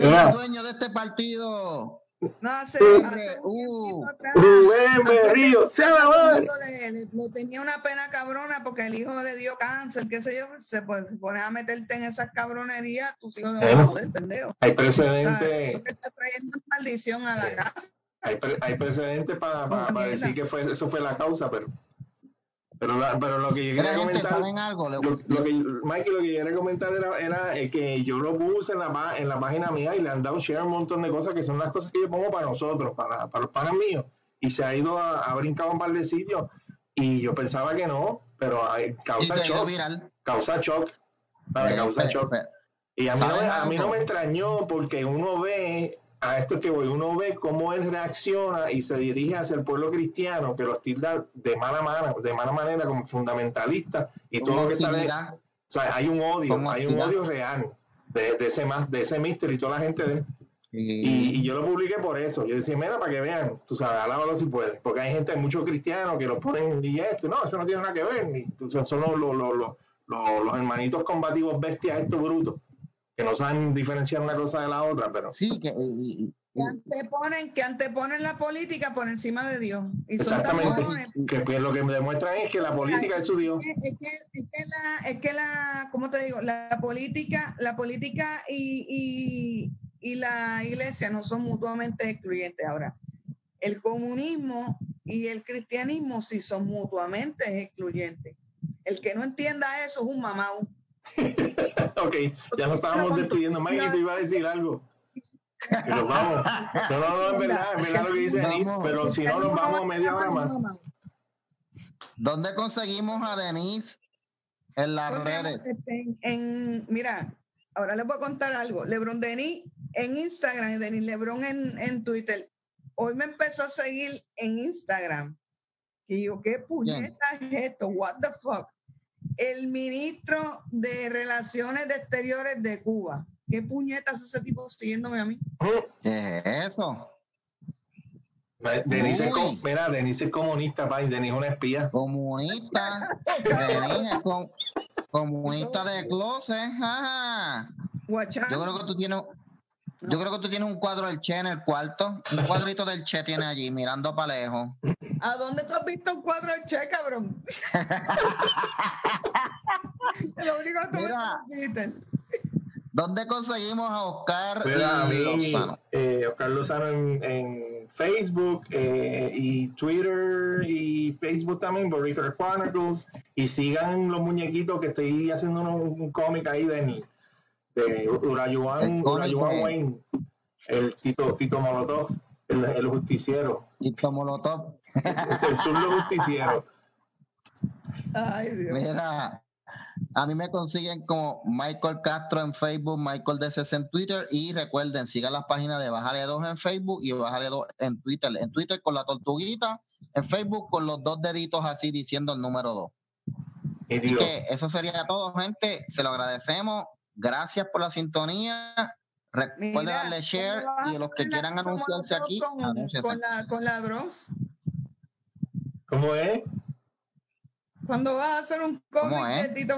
Dime. ¿Quién es Mira. el dueño de este partido? No hace, Sí. hace un Uh. atrás, Rubén Berrío, se la le, le- tenía una pena cabrona porque el hijo le dio cáncer, qué sé yo, se, pues, se pone a meterte en esas cabronerías, tus hijos no van a Bueno. poder, pendejo. Hay O sea, precedente, estás trayendo maldición a la casa. hay, pre- hay precedente para Mierda. decir que fue, eso fue la causa, pero, pero, la- pero lo que yo quería comentar, ¿saben algo? Le- lo, lo que, Mikey, lo que yo quería comentar era, era eh, que yo lo puse en la, en la página mía y le han dado share un montón de cosas que son las cosas que yo pongo para nosotros, para, para los panas míos, y se ha ido a, a brincar un par de sitios, y yo pensaba que no, pero hay, causa shock, viral. causa shock. Eh, causa shock. Y a mí, no, ¿Saben me- a mí no me extrañó porque uno ve, a esto que uno ve cómo él reacciona y se dirige hacia el pueblo cristiano, que los tilda de mala manera, de mala manera como fundamentalista y todo lo que sale. O sea, hay un odio, hay un odio real de, de ese más, de ese mister y toda la gente de él. Y- Y, yo lo publiqué por eso. Yo decía, mira, para que vean, tú sabes, alábalo si puedes. Porque hay gente, hay muchos cristianos que lo ponen y esto, no, eso no tiene nada que ver. Ni, tú sabes, son los, los, los- los hermanitos combativos bestias, estos brutos, que no saben diferenciar una cosa de la otra, pero sí, que, y- y- Que anteponen, que anteponen la política por encima de Dios. Y son exactamente. cojones. Que pues, lo que me demuestran es que la política es su Dios. Es que, es que- es que la, es que la, ¿cómo te digo? La política, la política y, y, y la iglesia no son mutuamente excluyentes. Ahora, el comunismo y el cristianismo sí son mutuamente excluyentes. El que no entienda eso es un mamau. Ok, ya nos estábamos despidiendo. Mikey, te iba a decir algo. Nos vamos. No, no, no, es verdad, es verdad lo que dice. Denise, pero si no, nos vamos media hora más. ¿Dónde conseguimos a Denise en las redes? En, en- mira, ahora les voy a contar algo. Lebron Denis en Instagram y Denis Lebron en, en Twitter. Hoy me empezó a seguir en Instagram. Y yo, ¿qué puñeta es esto? What the fuck? El ministro de Relaciones de Exteriores de Cuba. ¿Qué puñetas es ese tipo siguiéndome a mí? ¿Qué es eso? Denise es, mira, Denise es comunista, pa, y Denise es una espía. Comunista. Denise es com- comunista de closet. ajá. Yo creo que tú tienes. Yo creo que tú tienes un cuadro del Che en el cuarto. Un cuadrito del Che tiene allí, mirando para lejos. ¿A dónde tú has visto un cuadro del Che, cabrón? Lo único que tú Mira. es Twitter. ¿Dónde conseguimos a Oscar Mira, a mí, Lozano? eh, Oscar Lozano en, en Facebook eh, y Twitter y Facebook también, Boricua Chronicles. Y sigan los muñequitos que estoy haciendo un, un cómic ahí de, de Urayuan, Urayuan Wayne, el Tito, Tito Molotov, el, el justiciero. Y Molotov. Es el zurdo justiciero. Ay, Dios. Mira, a mí me consiguen como Michael Castro en Facebook, Michael DCS en Twitter y recuerden, sigan las páginas de Bájale 2 en Facebook y Bájale 2 en Twitter. En Twitter con la tortuguita, en Facebook con los dos deditos así diciendo el número 2. Y Así digo, que eso sería todo, gente. Se lo agradecemos. Gracias por la sintonía. Recuerden Mira, darle share ¿cómo vas y a los que quieran la- anunciarse aquí, con, con la, con la Dross? ¿cómo es? Cuando vas a hacer un ¿Cómo cómic de Tito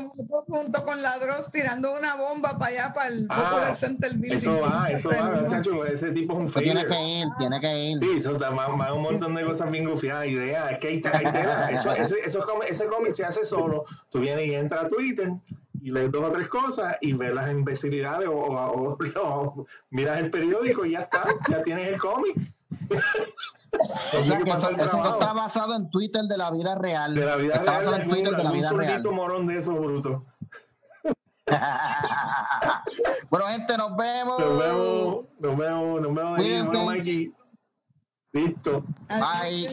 junto con la Dross tirando una bomba para allá, para el Ah, Popular Center Building. Eso va, eso va, Pero, muchacho. Ese tipo es un Pues tiene failure. que ir, tiene que ir. Sí, eso está más, más un montón de cosas bien gufiadas, ideas. Es que hay, hay tela. Eso, ese, eso ese cómic se hace solo. Tú vienes y entras a Twitter y lees dos o tres cosas y ves las imbecilidades o, o- o- o miras el periódico y ya está, ya tienes el cómic. O No sea que eso, eso no está basado en Twitter de la vida real. de la vida está real. basado en Twitter de la vida real. zurdito morón de esos brutos. bueno, gente, nos vemos. Nos vemos, nos vemos, nos vemos ahí, nos vemos. Listo. Bye.